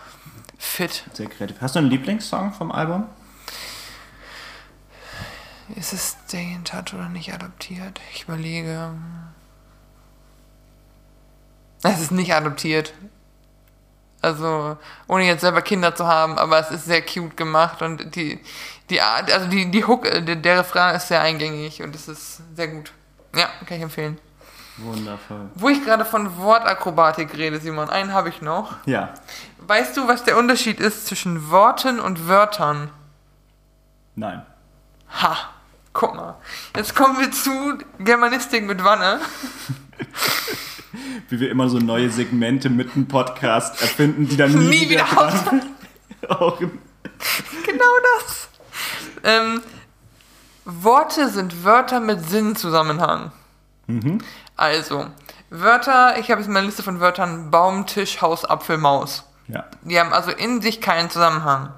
fit. Sehr kreativ. Hast du einen Lieblingssong vom Album? Ist es Stay in Touch oder nicht adoptiert? Ich überlege. Es ist nicht adoptiert. Also, ohne jetzt selber Kinder zu haben, aber es ist sehr cute gemacht und die, die Art, also die, die Hook, der, der Refrain ist sehr eingängig und es ist sehr gut. Ja, kann ich empfehlen. Wundervoll. Wo ich gerade von Wortakrobatik rede, Simon, einen habe ich noch. Ja. Weißt du, was der Unterschied ist zwischen Worten und Wörtern? Nein. Ha. Guck mal. Jetzt kommen wir zu Germanistik mit Wanne. [laughs] Wie wir immer so neue Segmente mit dem Podcast erfinden, die dann nie, nie wieder, wieder [laughs] Genau das. Ähm, Worte sind Wörter mit Sinnzusammenhang. Mhm. Also, Wörter, ich habe jetzt meine Liste von Wörtern Baum, Tisch, Haus, Apfel, Maus. Ja. Die haben also in sich keinen Zusammenhang.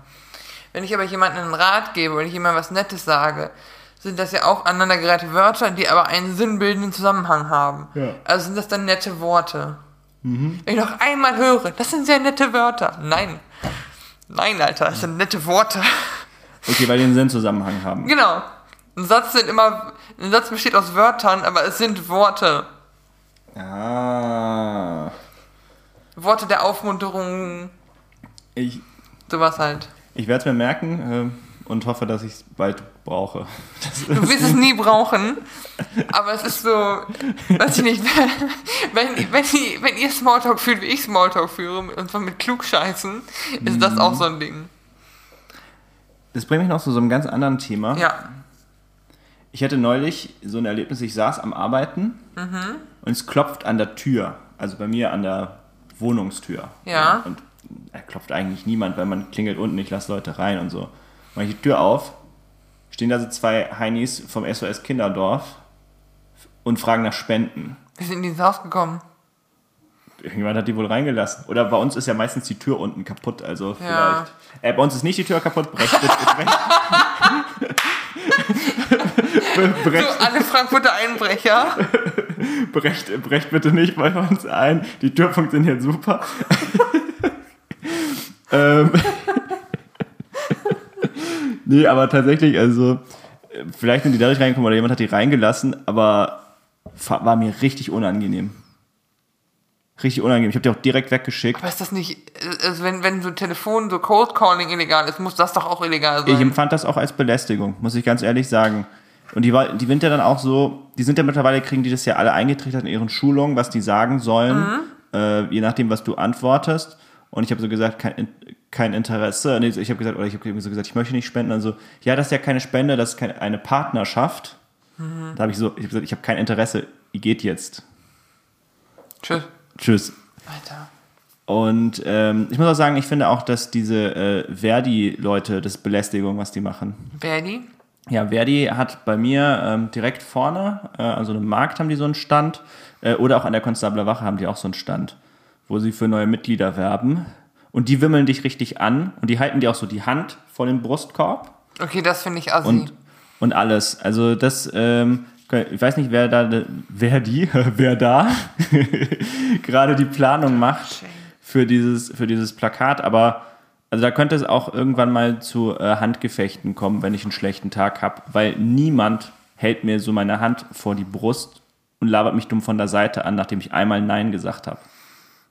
Wenn ich aber jemandem einen Rat gebe oder ich jemandem was Nettes sage, sind das ja auch aneinandergereihte Wörter, die aber einen sinnbildenden Zusammenhang haben. Ja. Also sind das dann nette Worte. Mhm. Wenn ich noch einmal höre, das sind sehr nette Wörter. Nein. Nein, Alter, das sind nette Worte. Okay, weil die einen Sinnzusammenhang haben. Genau. Ein Satz sind immer, ein Satz besteht aus Wörtern, aber es sind Worte. Ah. Worte der Aufmunterung. Ich. Sowas halt. Ich werde es mir merken. Äh und hoffe, dass ich es bald brauche. Das du wirst es nie brauchen, aber es ist so, weiß ich nicht, [laughs] wenn, wenn, ihr, wenn ihr Smalltalk fühlt, wie ich Smalltalk führe, und zwar mit Klugscheißen, ist mhm. das auch so ein Ding. Das bringt mich noch zu so einem ganz anderen Thema. Ja. Ich hatte neulich so ein Erlebnis, ich saß am Arbeiten mhm. und es klopft an der Tür, also bei mir an der Wohnungstür. Ja. Und da klopft eigentlich niemand, weil man klingelt unten, ich lasse Leute rein und so. Mach ich die Tür auf, stehen da so zwei Heinis vom SOS Kinderdorf und fragen nach Spenden. Wir sind in dieses Haus gekommen. Irgendjemand hat die wohl reingelassen. Oder bei uns ist ja meistens die Tür unten kaputt, also Ja. vielleicht. Äh, bei uns ist nicht die Tür kaputt, brecht bitte, brecht, brecht, [laughs] So, alle Frankfurter Einbrecher. brecht, brecht bitte nicht bei uns ein. Die Tür funktioniert super. [laughs] ähm, nee, aber tatsächlich, also, vielleicht sind die dadurch reingekommen oder jemand hat die reingelassen, aber war mir richtig unangenehm. Richtig unangenehm. Ich habe die auch direkt weggeschickt. Aber ist das nicht, also wenn, wenn so Telefon, so Cold Calling illegal ist, muss das doch auch illegal sein. Ich empfand das auch als Belästigung, muss ich ganz ehrlich sagen. Und die, die sind ja dann auch so, die sind ja mittlerweile, kriegen die das ja alle eingetrichtert in ihren Schulungen, was die sagen sollen, äh, je nachdem, was du antwortest. Und ich habe so gesagt, kein, In- kein Interesse. Nee, ich habe gesagt, oder ich habe so gesagt, ich möchte nicht spenden. Also, ja, das ist ja keine Spende, das ist keine, eine Partnerschaft. Da habe ich so, ich habe gesagt, ich habe kein Interesse, ihr geht jetzt. Tschüss. Tschüss. Alter. Und ähm, ich muss auch sagen, ich finde auch, dass diese äh, Verdi-Leute, das Belästigung, was die machen. Verdi? Ja, Verdi hat bei mir ähm, direkt vorne, äh, also im Markt haben die so einen Stand, äh, oder auch an der Konstabler Wache haben die auch so einen Stand, wo sie für neue Mitglieder werben. Und die wimmeln dich richtig an und die halten dir auch so die Hand vor den Brustkorb Okay, das finde ich assi. und, und alles. Also das, ähm, ich weiß nicht, wer da, wer die, [laughs] wer da [laughs] gerade die Planung macht für dieses, für dieses Plakat, aber also da könnte es auch irgendwann mal zu äh, Handgefechten kommen, wenn ich einen schlechten Tag habe, weil niemand hält mir so meine Hand vor die Brust und labert mich dumm von der Seite an, nachdem ich einmal Nein gesagt habe.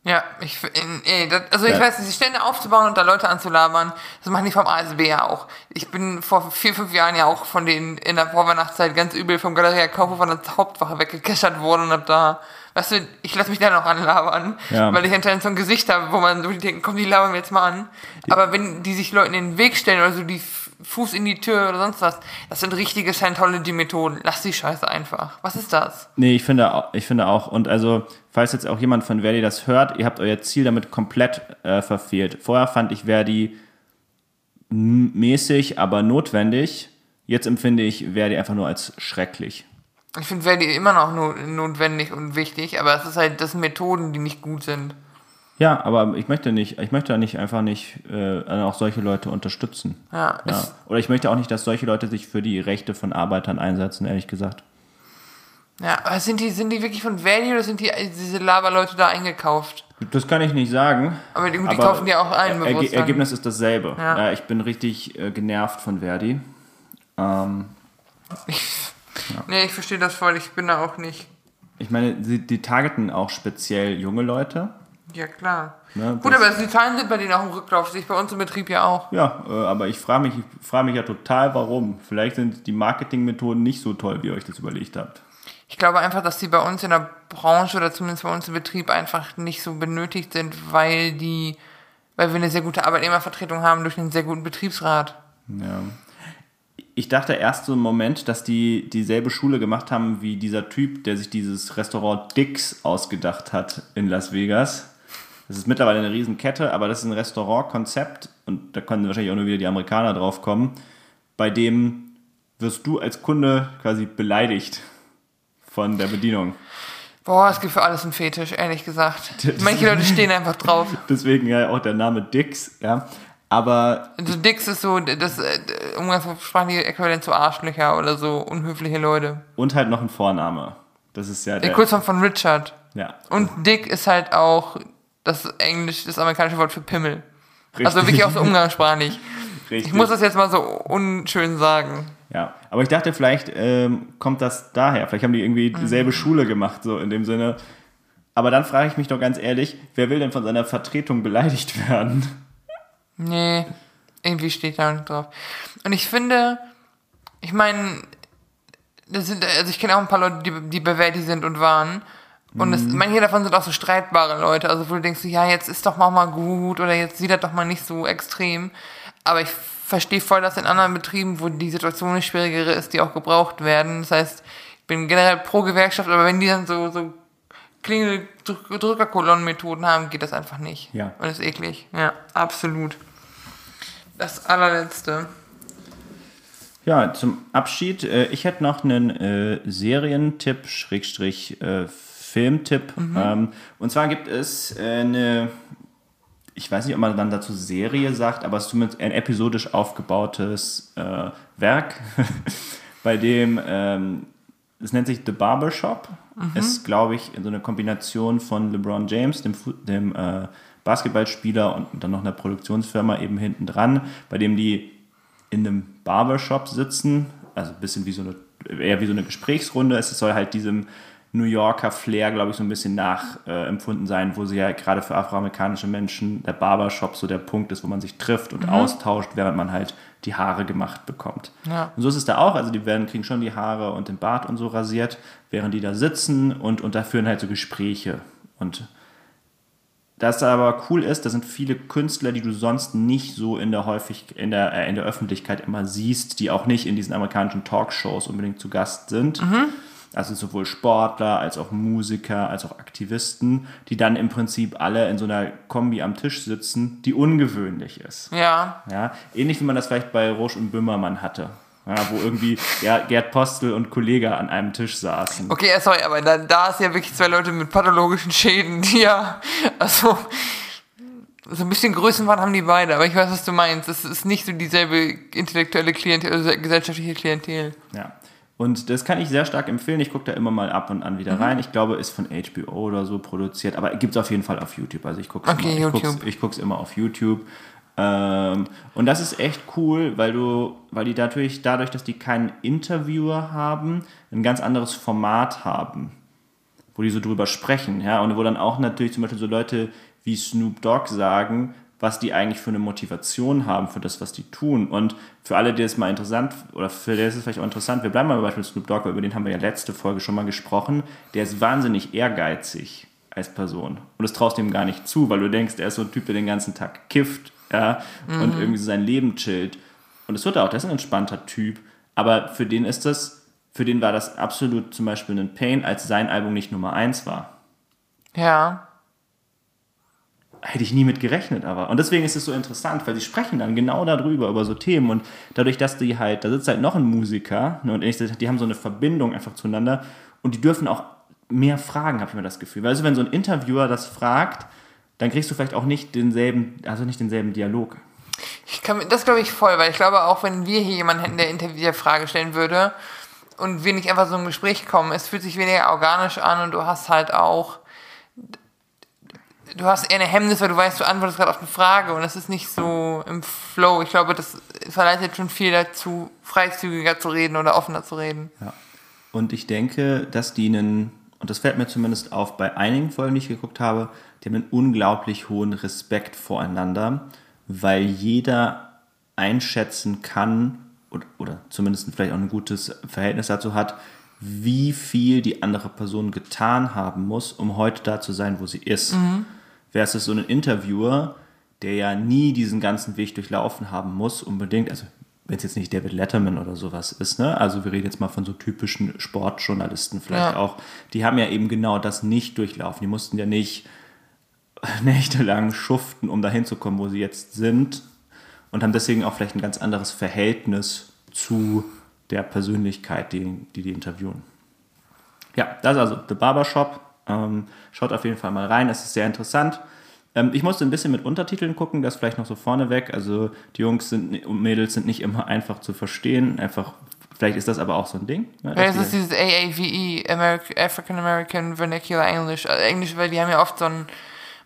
Ja, ich, ey, das, also ich Ja. weiß nicht, die Stände aufzubauen und da Leute anzulabern, das machen die vom ASB ja auch. Ich bin vor vier, fünf Jahren ja auch von denen in der Vorweihnachtszeit ganz übel vom Galeria Kaufhof von der Hauptwache weggekeschert worden und hab da, weißt du, ich lasse mich da noch anlabern, Ja. weil ich anscheinend so ein Gesicht habe, wo man so denkt, komm, die labern mir jetzt mal an. Aber wenn die sich Leuten in den Weg stellen oder so die Fuß in die Tür oder sonst was, das sind richtige Scientology-Methoden. Lass die Scheiße einfach. Was ist das? Nee, ich finde, ich finde auch. Und also, falls jetzt auch jemand von Verdi das hört, ihr habt euer Ziel damit komplett äh, verfehlt. Vorher fand ich Verdi mäßig, aber notwendig. Jetzt empfinde ich Verdi einfach nur als schrecklich. Ich finde Verdi immer noch no notwendig und wichtig, aber es ist halt, das sind Methoden, die nicht gut sind. Ja, aber ich möchte nicht, ich möchte nicht einfach nicht äh, auch solche Leute unterstützen. Ja, Ja. Oder ich möchte auch nicht, dass solche Leute sich für die Rechte von Arbeitern einsetzen, ehrlich gesagt. ja aber sind die, sind die wirklich von Verdi oder sind die diese Laberleute da eingekauft? Das kann ich nicht sagen. Aber die, die aber kaufen ja auch ein, Erge. Ergebnis ist dasselbe. Ja. Ja. ich bin richtig äh, genervt von Verdi. Ähm, Nee, ich verstehe das voll, ich bin da auch nicht. Ich meine, sie, die targeten auch speziell junge Leute. Ja, klar. Ne, Gut, das- aber die Zahlen sind bei denen auch im Rücklauf, sehe ich bei uns im Betrieb ja auch. Ja, äh, aber ich frage mich, ich frage mich ja total, warum. Vielleicht sind die Marketingmethoden nicht so toll, wie ihr euch das überlegt habt. Ich glaube einfach, dass die bei uns in der Branche oder zumindest bei uns im Betrieb einfach nicht so benötigt sind, weil die, weil wir eine sehr gute Arbeitnehmervertretung haben durch einen sehr guten Betriebsrat. Ja. Ich dachte erst so einen Moment, dass die dieselbe Schule gemacht haben wie dieser Typ, der sich dieses Restaurant Dix ausgedacht hat in Las Vegas. Das ist mittlerweile eine Riesenkette, aber das ist ein Restaurantkonzept und da können wahrscheinlich auch nur wieder die Amerikaner drauf kommen, bei dem wirst du als Kunde quasi beleidigt von der Bedienung. Boah, es gibt für alles einen Fetisch, ehrlich gesagt. [laughs] Manche Leute stehen einfach drauf. Deswegen ja auch der Name Dix, ja. Aber Also Dix ist so das äh, umgangssprachliche Äquivalent zu Arschlöcher oder so unhöfliche Leute. und halt noch ein Vorname. Das ist ja Der der. Kurzform von Richard. ja. Und Dick ist halt auch das Englisch, das amerikanische Wort für Pimmel. Also Richtig. wirklich auch so umgangssprachlich. Richtig. Ich muss das jetzt mal so unschön sagen. Ja, aber ich dachte, vielleicht ähm, kommt das daher. Vielleicht haben die irgendwie dieselbe Schule gemacht, so in dem Sinne. Aber dann frage ich mich doch ganz ehrlich, wer will denn von seiner Vertretung beleidigt werden? Nee, irgendwie steht da nicht drauf. Und ich finde, ich meine, das sind, also ich kenne auch ein paar Leute, die, die Verdi sind und waren. Und es, manche davon sind auch so streitbare Leute, also wo du denkst, ja, jetzt ist doch mal mal gut oder jetzt sieht das doch mal nicht so extrem. Aber ich verstehe voll, dass in anderen Betrieben, wo die Situation eine schwierigere ist, die auch gebraucht werden. Das heißt, ich bin generell pro Gewerkschaft, aber wenn die dann so, so Klingeldrückerkolonnenmethoden haben, geht das einfach nicht. Ja. Und ist eklig. Ja, absolut. Das allerletzte. Ja, zum Abschied. Äh, ich hätte noch einen äh, Serientipp, Schrägstrich äh, Filmtipp. Ähm, und zwar gibt es äh, eine, ich weiß nicht, ob man dann dazu Serie sagt, aber es ist zumindest ein episodisch aufgebautes äh, Werk, [laughs] bei dem, ähm, es nennt sich The Barbershop. Ist, glaube ich, so eine Kombination von LeBron James, dem, dem äh, Basketballspieler und dann noch einer Produktionsfirma eben hinten dran, bei dem die in einem Barbershop sitzen, also ein bisschen wie so eine, eher wie so eine Gesprächsrunde. Es soll halt diesem New Yorker Flair, glaube ich, so ein bisschen nachempfunden sein, wo sie ja gerade für afroamerikanische Menschen der Barbershop so der Punkt ist, wo man sich trifft und austauscht, während man halt die Haare gemacht bekommt. Ja. Und so ist es da auch, also die werden, kriegen schon die Haare und den Bart und so rasiert, während die da sitzen und, und da führen halt so Gespräche. Und das aber cool ist, da sind viele Künstler, die du sonst nicht so in der häufig in der, äh, in der Öffentlichkeit immer siehst, die auch nicht in diesen amerikanischen Talkshows unbedingt zu Gast sind. Also sowohl Sportler als auch Musiker als auch Aktivisten, die dann im Prinzip alle in so einer Kombi am Tisch sitzen, die ungewöhnlich ist. Ja. Ja, ähnlich wie man das vielleicht bei Roche und Böhmermann hatte. Ja, wo irgendwie ja, Gerd Postel und Kollege an einem Tisch saßen. Okay, ja, sorry, aber da, da ist ja wirklich zwei Leute mit pathologischen Schäden, [laughs] die ja, also, so ein bisschen Größenwahn haben die beide, aber ich weiß, was du meinst. Es ist nicht so dieselbe intellektuelle Klientel, also gesellschaftliche Klientel. Ja. Und das kann ich sehr stark empfehlen. Ich gucke da immer mal ab und an wieder rein. Ich glaube, ist von HBO oder so produziert, aber gibt es auf jeden Fall auf YouTube. Also ich gucke es Okay, immer, ich guck's- ich guck's immer auf YouTube. Ähm, und das ist echt cool, weil du, weil die natürlich dadurch, dass die keinen Interviewer haben, ein ganz anderes Format haben, wo die so drüber sprechen, ja, und wo dann auch natürlich zum Beispiel so Leute wie Snoop Dogg sagen, was die eigentlich für eine Motivation haben für das, was die tun. Und für alle, die es mal interessant, oder für die ist es vielleicht auch interessant, wir bleiben mal bei Beispiel Snoop Dogg, weil über den haben wir ja letzte Folge schon mal gesprochen, der ist wahnsinnig ehrgeizig als Person. Und das traust du ihm gar nicht zu, weil du denkst, er ist so ein Typ, der den ganzen Tag kifft, ja, und irgendwie so sein Leben chillt. Und es wird auch, der ist ein entspannter Typ, aber für den ist das, für den war das absolut zum Beispiel ein Pain, als sein Album nicht Nummer eins war. Ja. Hätte ich nie mit gerechnet, aber. Und deswegen ist es so interessant, weil sie sprechen dann genau darüber, über so Themen. Und dadurch, dass die halt, da sitzt halt noch ein Musiker, ne, und ich, die haben so eine Verbindung einfach zueinander und die dürfen auch mehr fragen, habe ich mir das Gefühl. Weil also, wenn so ein Interviewer das fragt, dann kriegst du vielleicht auch nicht denselben, also nicht denselben Dialog. Ich kann, das glaube ich voll, weil ich glaube auch, wenn wir hier jemanden hätten, der Interview der Frage stellen würde und wir nicht einfach so ein Gespräch kommen, es fühlt sich weniger organisch an und du hast halt auch, du hast eher eine Hemmnis, weil du weißt, du antwortest gerade auf eine Frage und es ist nicht so im Flow. Ich glaube, das verleitet schon viel dazu, freizügiger zu reden oder offener zu reden. Ja. Und ich denke, dass die einen, und das fällt mir zumindest auf bei einigen Folgen, die ich geguckt habe, die haben einen unglaublich hohen Respekt voreinander, weil jeder einschätzen kann oder, oder zumindest vielleicht auch ein gutes Verhältnis dazu hat, wie viel die andere Person getan haben muss, um heute da zu sein, wo sie ist. Versus so ein Interviewer, der ja nie diesen ganzen Weg durchlaufen haben muss, unbedingt, also wenn es jetzt nicht David Letterman oder sowas ist, ne? Also wir reden jetzt mal von so typischen Sportjournalisten vielleicht Ja. auch. Die haben ja eben genau das nicht durchlaufen. Die mussten ja nicht [laughs] nächtelang schuften, um dahin zu kommen, wo sie jetzt sind und haben deswegen auch vielleicht ein ganz anderes Verhältnis zu der Persönlichkeit, die die, die interviewen. Ja, das ist also The Barbershop. Ähm, schaut auf jeden Fall mal rein, es ist sehr interessant. Ähm, ich musste ein bisschen mit Untertiteln gucken, das vielleicht noch so vorneweg. Also die Jungs sind, und Mädels sind nicht immer einfach zu verstehen. Einfach, vielleicht ist das aber auch so ein Ding. Ne, es ist die- dieses AAVE, African American Vernacular English. Also Englisch, weil die haben ja oft so ein,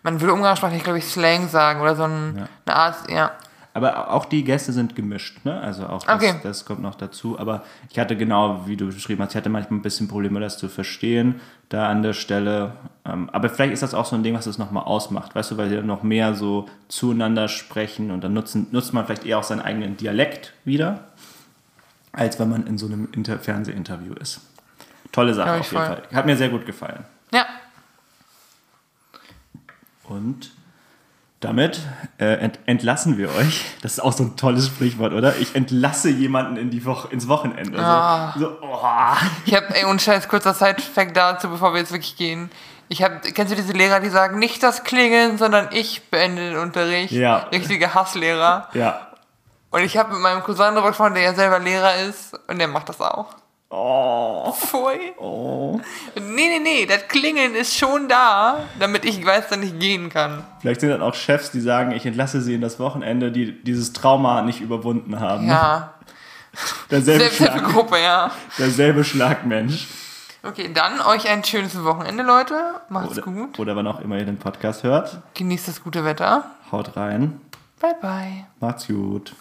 man würde umgangssprachlich, glaube ich, Slang sagen oder so ein, Ja. eine Art, ja. Aber auch die Gäste sind gemischt, ne? Also auch das, Okay. das kommt noch dazu. Aber ich hatte genau, wie du beschrieben hast, ich hatte manchmal ein bisschen Probleme, das zu verstehen, da an der Stelle. Ähm, aber vielleicht ist das auch so ein Ding, was das nochmal ausmacht, weißt du, weil die dann noch mehr so zueinander sprechen und dann nutzen, nutzt man vielleicht eher auch seinen eigenen Dialekt wieder, als wenn man in so einem Inter Fernsehinterview ist. Tolle Sache auf jeden voll. Fall. Hat mir sehr gut gefallen. Ja, Und damit äh, ent entlassen wir euch. Das ist auch so ein tolles Sprichwort, oder? Ich entlasse jemanden in die Woche, ins Wochenende. Ah. So, oh. ich habe, ey, und scheiß kurzer Side-Fact dazu, bevor wir jetzt wirklich gehen. Ich hab, kennst du diese Lehrer, die sagen, nicht das Klingeln, sondern ich beende den Unterricht? Ja. Richtige Hasslehrer. Ja. Und ich habe mit meinem Cousin darüber gesprochen, der ja selber Lehrer ist und der macht das auch. Oh. Pfui. oh. Nee, nee, nee, das Klingeln ist schon da, damit ich weiß, dass ich gehen kann. Vielleicht sind dann auch Chefs, die sagen, ich entlasse sie in das Wochenende, die dieses Trauma nicht überwunden haben. Ja. Derselbe, Schlag, Selbsthilfegruppe, ja. derselbe Schlagmensch. Okay, dann euch ein schönes Wochenende, Leute. Macht's Oder, gut. oder wann auch immer ihr den Podcast hört. Genießt das gute Wetter. Haut rein. Bye, bye. Macht's gut.